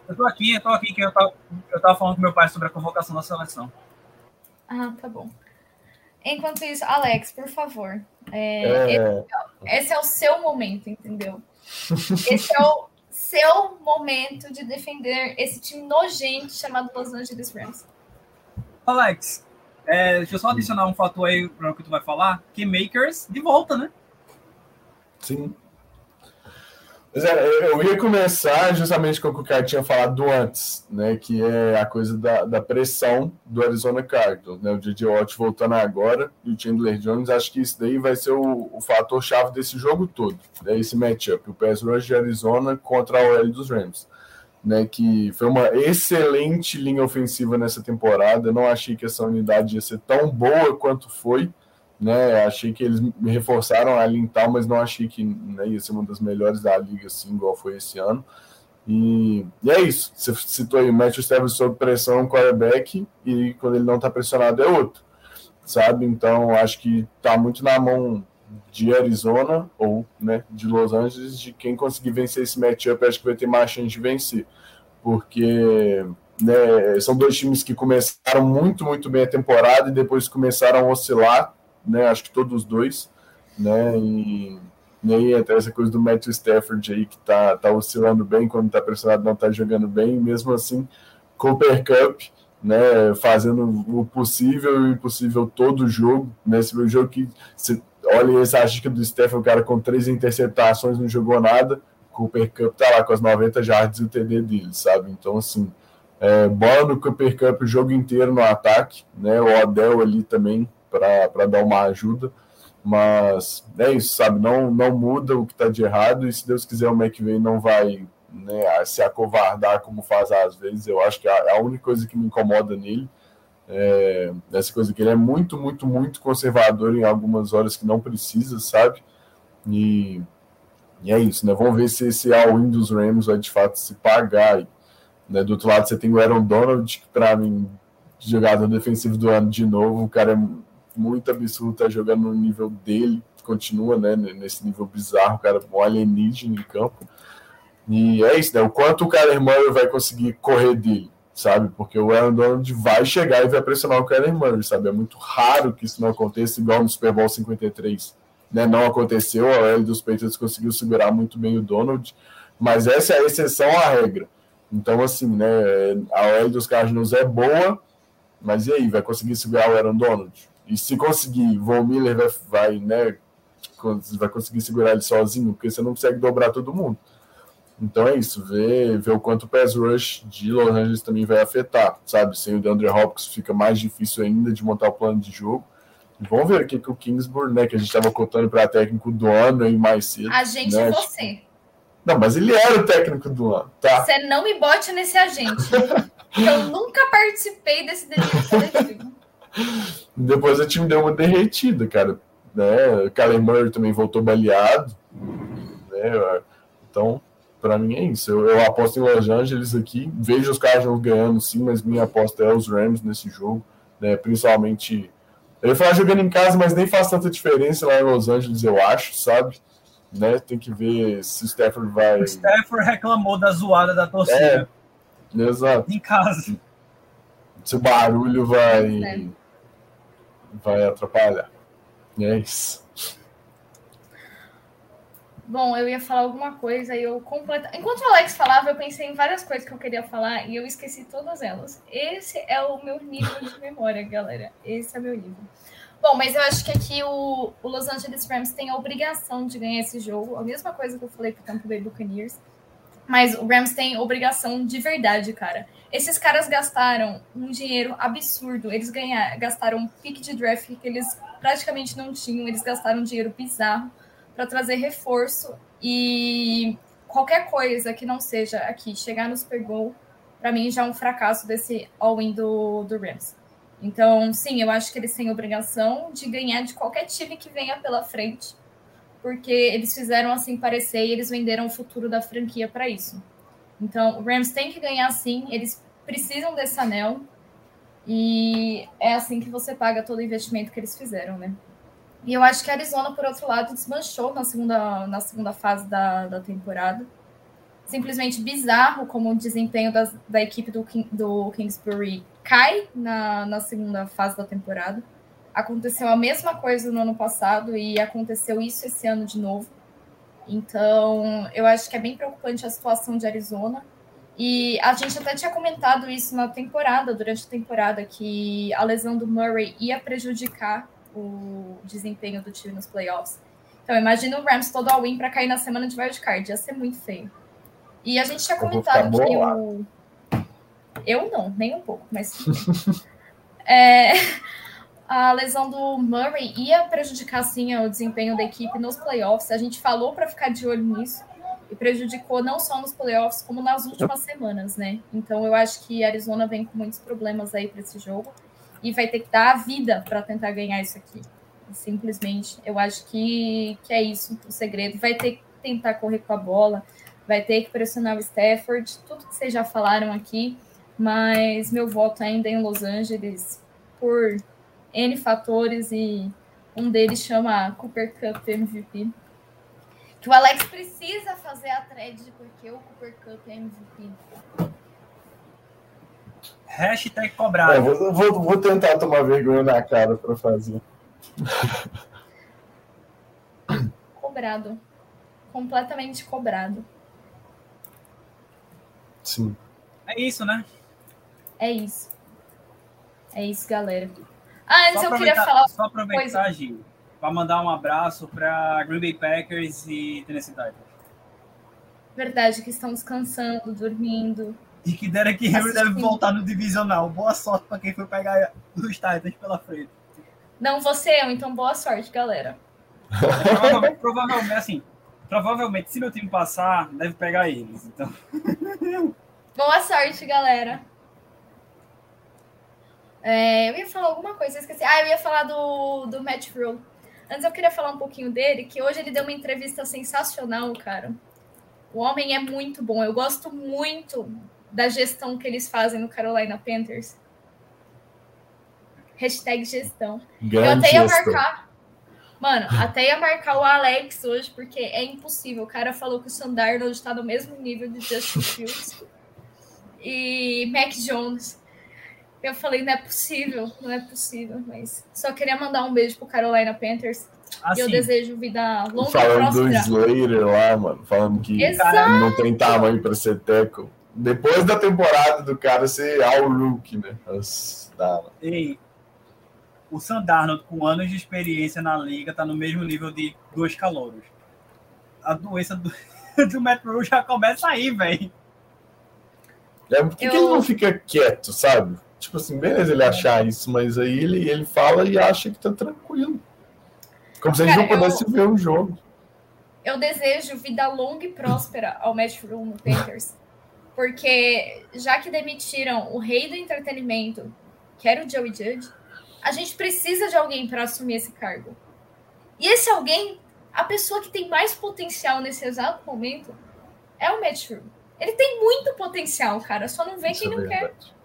Eu tô aqui, eu tô aqui, que eu tava, eu tava falando com meu pai sobre a convocação da seleção. Ah, tá bom. Enquanto isso, Alex, por favor. É, é... Esse é o seu momento, entendeu? Esse é o seu momento de defender esse time nojento chamado Los Angeles Rams. Alex, é, deixa eu só adicionar um fator aí para o que tu vai falar. Que Makers de volta, né? Sim. É, eu ia começar justamente com o que o cara tinha falado antes, né? Que é a coisa da, da pressão do Arizona Cardinals, né? O J.J. Watt voltando agora e o Chandler Jones, acho que isso daí vai ser o, o fator chave desse jogo todo, né? Esse matchup, o pass rush de Arizona contra a OL dos Rams, né? Que foi uma excelente linha ofensiva nessa temporada. Eu não achei que essa unidade ia ser tão boa quanto foi, né? Achei que eles reforçaram ali em tal, mas não achei que né, ia ser uma das melhores da liga, assim, igual foi esse ano. E, e é isso. Você citou aí o Matthew Stafford sob pressão, quarterback, e quando ele não está pressionado é outro, sabe? Então acho que está muito na mão de Arizona ou né, de Los Angeles, de quem conseguir vencer esse matchup, acho que vai ter mais chance de vencer, porque né, são dois times que começaram muito, muito bem a temporada e depois começaram a oscilar né? Acho que todos os dois, né? E, e aí até essa coisa do Matthew Stafford aí que tá, tá oscilando bem, quando tá pressionado não tá jogando bem, mesmo assim, Cooper Cup, né? Fazendo o possível e o impossível todo o jogo, né? Esse jogo que você olha essa dica do Stafford, o cara com três interceptações não jogou nada, Cooper Cup tá lá com as 90 jardas e o TD dele, sabe? Então, assim, é, bola no Cooper Cup o jogo inteiro no ataque, né? O Odell ali também para dar uma ajuda. Mas é isso, sabe? Não, não muda o que está de errado, e se Deus quiser, o McVay não vai né, se acovardar como faz às vezes. Eu acho que a, a única coisa que me incomoda nele é essa coisa que ele é muito, muito, muito conservador em algumas horas que não precisa, sabe? E, e é isso, né? Vamos ver se esse all-in dos Rams vai de fato se pagar. Né? Do outro lado, você tem o Aaron Donald, que para mim, jogador defensivo do ano de novo, o cara é muito absurdo estar tá jogando no nível dele, continua né, nesse nível bizarro, cara, um alienígena em campo. E é isso, né? O quanto o Kyler Murray vai conseguir correr dele, sabe? Porque o Aaron Donald vai chegar e vai pressionar o Kyler Murray, sabe? É muito raro que isso não aconteça, igual no Super Bowl 53. Né? Não aconteceu, a L dos Patriots conseguiu segurar muito bem o Donald, mas essa é a exceção à regra. Então, assim, né? A L dos Cardinals é boa, mas e aí, vai conseguir segurar o Aaron Donald? E se conseguir, Von Miller vai, vai, né, vai conseguir segurar ele sozinho, porque você não consegue dobrar todo mundo. Então é isso, ver, ver o quanto o pass rush de Los Angeles também vai afetar, sabe? Sem o DeAndre Hopkins fica mais difícil ainda de montar o plano de jogo. E vamos ver o que, que o Kingsbury, né, que a gente estava contando para técnico do ano aí mais cedo. A gente né? e você. Não, mas ele era o técnico do ano, tá? Você não me bote nesse agente. eu nunca participei desse delírio coletivo. Depois o time deu uma derretida, cara. Né? O Kyler Murray também voltou baleado. Né? Então, para mim é isso. Eu, eu, aposto em Los Angeles aqui. Vejo os caras ganhando, sim, mas minha aposta é os Rams nesse jogo. Né? Principalmente. Eu ia falar jogando em casa, mas nem faz tanta diferença lá em Los Angeles, eu acho, sabe? Né? Tem que ver se o Stafford vai. O Stafford reclamou da zoada da torcida. É, exato. Em casa. Se o barulho vai. É vai atrapalhar. E é isso. Bom, eu ia falar alguma coisa e eu completa. Enquanto o Alex falava, eu pensei em várias coisas que eu queria falar e eu esqueci todas elas. Esse é o meu nível de memória, galera. Esse é o meu nível. Bom, mas eu acho que aqui o, o Los Angeles Rams tem a obrigação de ganhar esse jogo. A mesma coisa que eu falei pro Tampa Bay Buccaneers. Mas o Rams tem obrigação de verdade, cara. Esses caras gastaram um dinheiro absurdo. Eles ganharam, gastaram um pique de draft que eles praticamente não tinham. Eles gastaram um dinheiro bizarro para trazer reforço. E qualquer coisa que não seja aqui chegar no Super Bowl, para mim já é um fracasso desse all-in do, do Rams. Então, sim, eu acho que eles têm obrigação de ganhar de qualquer time que venha pela frente porque eles fizeram assim parecer e eles venderam o futuro da franquia para isso. Então, o Rams tem que ganhar sim, eles precisam desse anel e é assim que você paga todo o investimento que eles fizeram, né? E eu acho que a Arizona, por outro lado, desmanchou na segunda, na segunda fase da, da temporada. Simplesmente bizarro como o desempenho da equipe do, do Kingsbury cai na, na segunda fase da temporada. Aconteceu a mesma coisa no ano passado e aconteceu isso esse ano de novo. Então, eu acho que é bem preocupante a situação de Arizona. E a gente até tinha comentado isso na temporada, durante a temporada, que a lesão do Murray ia prejudicar o desempenho do time nos playoffs. Então, imagina o Rams todo all-in para cair na semana de wildcard. Ia ser muito feio. E a gente tinha comentado que o. Eu não, nem um pouco, mas. é... A lesão do Murray ia prejudicar, sim, o desempenho da equipe nos playoffs. A gente falou para ficar de olho nisso e prejudicou não só nos playoffs, como nas últimas semanas, né? Então eu acho que Arizona vem com muitos problemas aí para esse jogo e vai ter que dar a vida para tentar ganhar isso aqui. Simplesmente, eu acho que, que é isso o segredo. Vai ter que tentar correr com a bola, vai ter que pressionar o Stafford, tudo que vocês já falaram aqui, mas meu voto ainda é em Los Angeles por N fatores e um deles chama Cooper Cup MVP. Que o Alex precisa fazer a thread porque o Cooper Cup é MVP. Hashtag cobrado. É, vou, vou, vou, tentar tomar vergonha na cara para fazer. Cobrado. Completamente cobrado. Sim. É isso, né? É isso. É isso, galera. Ah, antes eu queria falar. Só aproveitar, coisa. Gil, para mandar um abraço para Green Bay Packers e Tennessee Titans. Verdade, que estão descansando, dormindo. E que Derek Henry deve voltar no divisional. Boa sorte para quem foi pegar os Titans pela frente. Não você eu, então boa sorte, galera. Provavelmente, provavelmente, assim, provavelmente, se meu time passar, deve pegar eles. Então. boa sorte, galera. É, eu ia falar alguma coisa, eu esqueci. Ah, eu ia falar do, do Matt Rule. Antes eu queria falar um pouquinho dele, que hoje ele deu uma entrevista sensacional, cara. O homem é muito bom. Eu gosto muito da gestão que eles fazem no Carolina Panthers. Hashtag gestão. Grande eu até ia marcar. Mano, até ia marcar o Alex hoje, porque é impossível. O cara falou que o Sandarnold está no mesmo nível de Justin Fields. e Mac Jones. Eu falei, não é possível, não é possível, mas só queria mandar um beijo pro Carolina Panthers. Assim, e eu desejo vida longa falando e próspera. do Slater lá, mano, falando que Exato. não tem tamanho para ser teco. Depois da temporada do cara ser all rookie, né? Nossa, Ei, o Sandarno, com anos de experiência na liga, tá no mesmo nível de dois calouros. A doença do, do Matt Rule já começa aí, velho. É, por que, eu... que ele não fica quieto, sabe? Tipo assim, beleza ele achar isso, mas aí ele, ele fala e acha que tá tranquilo. Como se a gente não pudesse eu, ver o jogo. Eu desejo vida longa e próspera ao Match Room no Panthers. Porque já que demitiram o rei do entretenimento, que era o Joey Judge, a gente precisa de alguém para assumir esse cargo. E esse alguém, a pessoa que tem mais potencial nesse exato momento, é o Matt Room. Ele tem muito potencial, cara. Só não vê Isso quem é não verdade. quer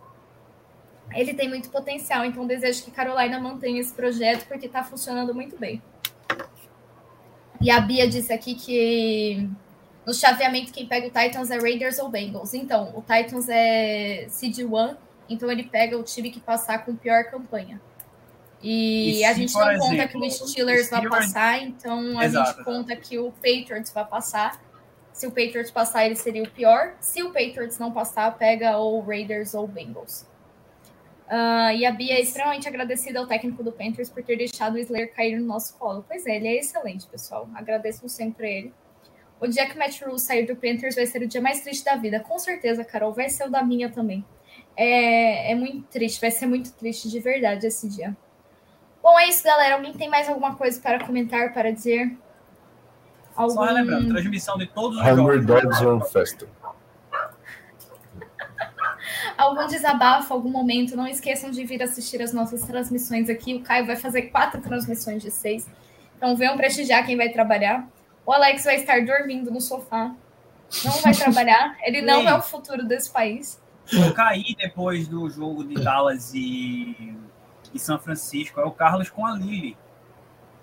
ele tem muito potencial, então desejo que Carolina mantenha esse projeto porque está funcionando muito bem. E a Bia disse aqui que no chaveamento quem pega o Titans é Raiders ou Bengals. Então, o Titans é seed 1, então ele pega o time que passar com pior campanha. E, e a gente não exemplo, conta que o Steelers vai passar, então a Exato. gente conta que o Patriots vai passar. Se o Patriots passar, ele seria o pior. Se o Patriots não passar, pega ou Raiders ou Bengals. Uh, e a Bia é extremamente agradecida ao técnico do Panthers por ter deixado o Slayer cair no nosso colo. Pois é, ele é excelente, pessoal. Agradeço sempre a ele. O dia que o Matt Rule sair do Panthers vai ser o dia mais triste da vida. Com certeza, Carol. Vai ser o da minha também. É, é muito triste. Vai ser muito triste de verdade esse dia. Bom, é isso, galera. Alguém tem mais alguma coisa para comentar, para dizer? Algum... Só lembrando, transmissão de todos os Hungry jogos. Dogs Run Festival algum desabafo, algum momento, não esqueçam de vir assistir as nossas transmissões aqui. O Caio vai fazer quatro transmissões de seis. Então venham prestigiar quem vai trabalhar. O Alex vai estar dormindo no sofá. Não vai trabalhar. Ele não é o futuro desse país. Eu caí depois do jogo de Dallas e, e São Francisco. É o Carlos com a Lili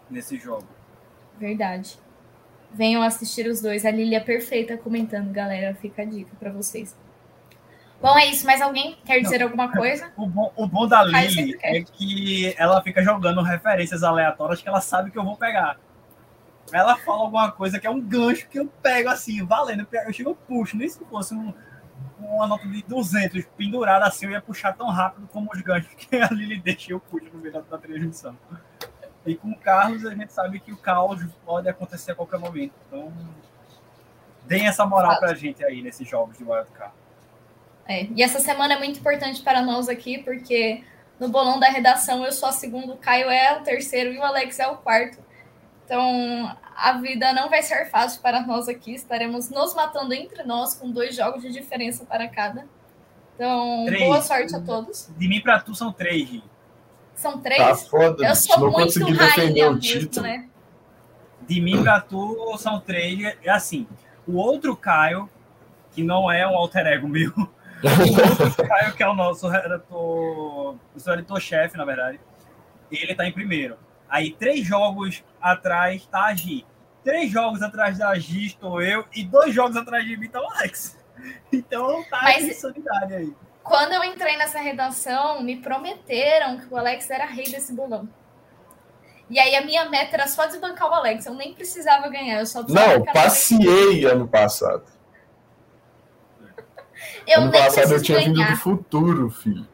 nesse jogo. Verdade. Venham assistir os dois. A Lili é perfeita comentando, galera. Fica a dica para vocês. Bom, é isso. Mais alguém quer dizer alguma coisa? O bom, o bom da Lily é que ela fica jogando referências aleatórias que ela sabe que eu vou pegar. Ela fala alguma coisa que é um gancho que eu pego assim, valendo. Eu chego, eu puxo. Nem se fosse um, uma nota de 200 pendurada assim, eu ia puxar tão rápido como os ganchos que a Lily deixa eu puxo no meio da, da transmissão. E com o Carlos, a gente sabe que o caos pode acontecer a qualquer momento. Então, deem essa moral pra gente aí nesses jogos de Wildcard. É, e essa semana é muito importante para nós aqui, porque no bolão da redação eu sou a segunda, o Caio é o terceiro e o Alex é o quarto. Então, a vida não vai ser fácil para nós aqui. Estaremos nos matando entre nós com dois jogos de diferença para cada. Então, Três. boa sorte a todos. De mim pra tu são três, Gi. São três. Tá foda, eu sou não muito conseguir defender rainha o mesmo, título. né? De mim pra tu são três. É assim, o outro Caio, que não é um alter ego meu, o Caio, que é o nosso redator, o seu editor-chefe, na verdade, ele tá em primeiro. Aí, três jogos atrás tá a Gi. Três jogos atrás da Gi estou eu, e dois jogos atrás de mim tá o Alex. Então tá Mas- em sanidade aí. Quando eu entrei nessa redação, me prometeram que o Alex era rei desse bolão. E aí a minha meta era só desbancar o Alex. Eu nem precisava ganhar, eu só Não, passei ano passado. Eu ano nem passado eu tinha vindo do futuro, filho.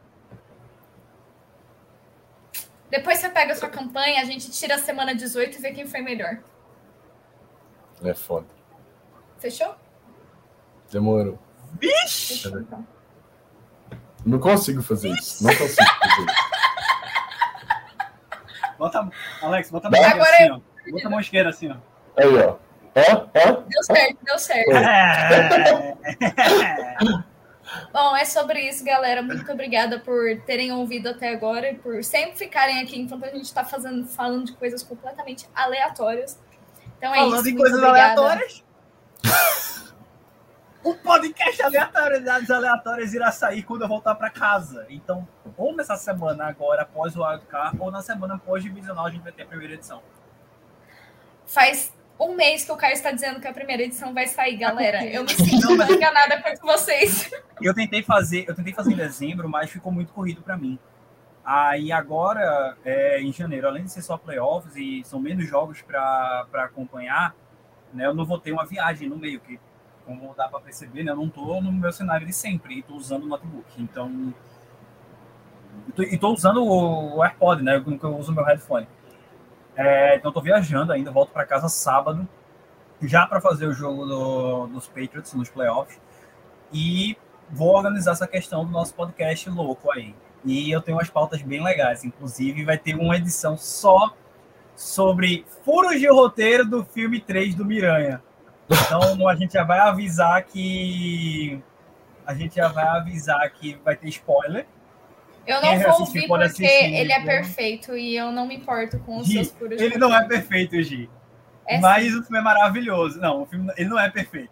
Depois você pega a sua campanha, a gente tira a semana 18 e vê quem foi melhor. É foda. Fechou? Demorou. Vixe! Fechou, então. Não consigo fazer isso. Não consigo fazer isso. Bota, Alex, bota a mão Agora esquerda assim, ó. Bota a mão esquerda assim, ó. Aí, ó. Ó, ó. Deu certo, deu certo. Bom, é sobre isso, galera. Muito obrigada por terem ouvido até agora e por sempre ficarem aqui enquanto a gente está fazendo, falando de coisas completamente aleatórias. Então é Falando isso. em muito coisas obrigada. aleatórias. o podcast Aleatoriedades Aleatórias irá sair quando eu voltar para casa. Então, ou nessa semana agora, após o Wildcard, ou na semana pós-divisional, a gente vai ter a primeira edição. Faz um mês que o Caio está dizendo que a primeira edição vai sair, galera. porque- Eu me sinto Não, mas- enganada quanto vocês. Eu tentei fazer, eu tentei fazer em dezembro, mas ficou muito corrido para mim. Aí agora, é, em janeiro, além de ser só playoffs e são menos jogos para acompanhar, né, eu não vou ter uma viagem no meio, que como dá para perceber, né, eu não estou no meu cenário de sempre, e estou usando o notebook. Então, e e tô usando o, o AirPod, né, eu, eu uso meu headphone. É, então, estou viajando ainda, volto para casa sábado, já para fazer o jogo do- dos Patriots nos playoffs. E vou organizar essa questão do nosso podcast louco aí. E eu tenho umas pautas bem legais. Inclusive, vai ter uma edição só sobre furos de roteiro do filme 3 do Miranha. Então, a gente já vai avisar que. A gente já vai avisar que vai ter spoiler. Eu não vou ouvir porque assistir, ele é né? perfeito e eu não me importo com os Gi, seus furos de Ele não é perfeito, Gi. É Mas o filme é maravilhoso. Não, o filme ele não é perfeito.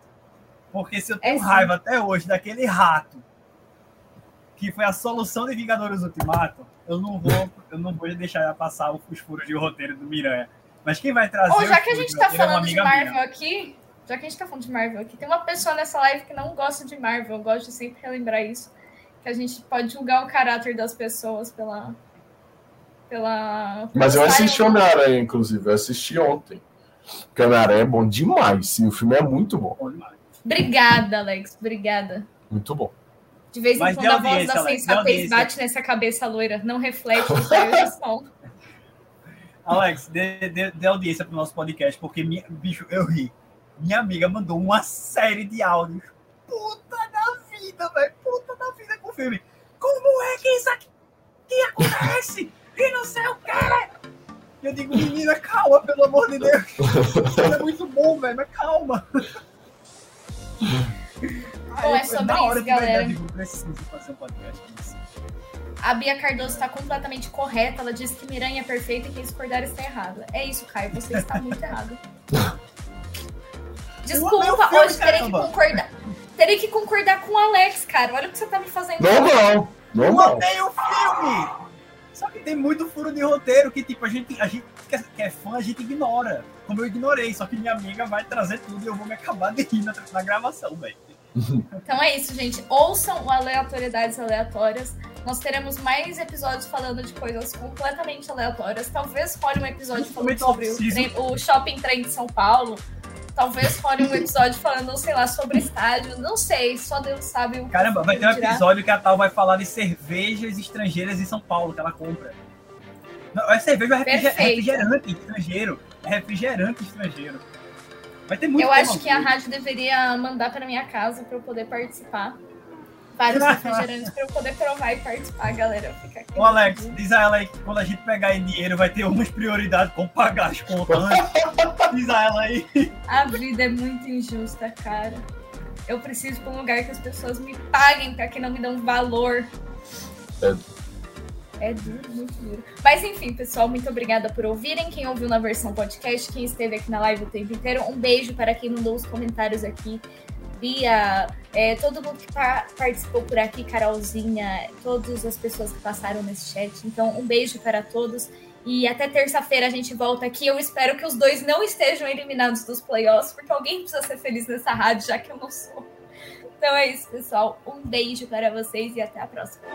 Porque se eu tenho É sim. raiva até hoje daquele rato que foi a solução de Vingadores Ultimato, eu não vou, eu não vou deixar passar os furos de roteiro do Miranha. Mas quem vai trazer Ou já que a gente de tá é falando de amiga Marvel minha. aqui, já que a gente tá falando de Marvel aqui, tem uma pessoa nessa live que não gosta de Marvel, eu gosto de sempre relembrar isso. Que a gente pode julgar o caráter das pessoas pela. pela. Mas eu assisti. Homem-Aranha, inclusive. Eu assisti ontem. Porque Homem-Aranha é bom demais. Sim, o filme é muito bom. Obrigada, Alex. Obrigada. Muito bom. De vez em Mas quando a voz da Alex, dê sensatez bate nessa cabeça loira. Não reflete no seu som. Alex, dê, dê, dê audiência pro nosso podcast, porque, minha, bicho, eu ri. Minha amiga mandou uma série de áudios. Puta da vida, velho. Puta da vida com o filme. Como é que isso aqui acontece? E não sei o quê. Eu digo, menina, calma, pelo amor de Deus. É muito bom, velho, mas calma. Bom, é sobre isso, verdade, galera. preciso fazer um podcast disso. A Bia Cardoso está completamente correta. Ela disse que Miranha é perfeita e quem discordar está errado. É isso, Caio. Você está muito errado. Desculpa, hoje terei que concordar. Terei que concordar com o Alex, cara. Olha o que você tá me fazendo. Normal. Eu Normal. amei o filme! Só que tem muito furo de roteiro que, tipo, a gente, a gente que é- que é fã, a gente ignora. Como eu ignorei, só que minha amiga vai trazer tudo e eu vou me acabar de rir na, na gravação, velho. Então é isso, gente. Ouçam o Aleatoriedades Aleatórias. Nós teremos mais episódios falando de coisas completamente aleatórias. Talvez role um episódio falando sobre o, o Shopping Trem de São Paulo. Talvez role um episódio falando, sei lá, sobre estádio. Não sei, só Deus sabe o que Caramba, vai ter um dirá. episódio que a Tal vai falar de cervejas estrangeiras em São Paulo que ela compra. Não, é cerveja refriger refrigerante estrangeiro. É refrigerante estrangeiro. Vai ter muito Eu acho que a rádio deveria mandar para minha casa para eu poder participar. Vários refrigerantes para eu poder provar e participar, galera. Fica aqui. Ô, Alex, diz a ela aí que quando a gente pegar dinheiro vai ter umas prioridades como pagar as contas diz a ela aí. A vida é muito injusta, cara. Eu preciso de um lugar que as pessoas me paguem para que não me dão valor. É. é duro, muito duro. Mas enfim, pessoal, muito obrigada por ouvirem. Quem ouviu na versão podcast, quem esteve aqui na live o tempo inteiro, um beijo para quem mandou os comentários aqui. Bia, é, todo mundo que participou por aqui, Carolzinha, todas as pessoas que passaram nesse chat. Então, um beijo para todos. E até terça-feira a gente volta aqui. Eu espero que os dois não estejam eliminados dos playoffs, porque alguém precisa ser feliz nessa rádio, já que eu não sou. Então é isso, pessoal. Um beijo para vocês e até a próxima.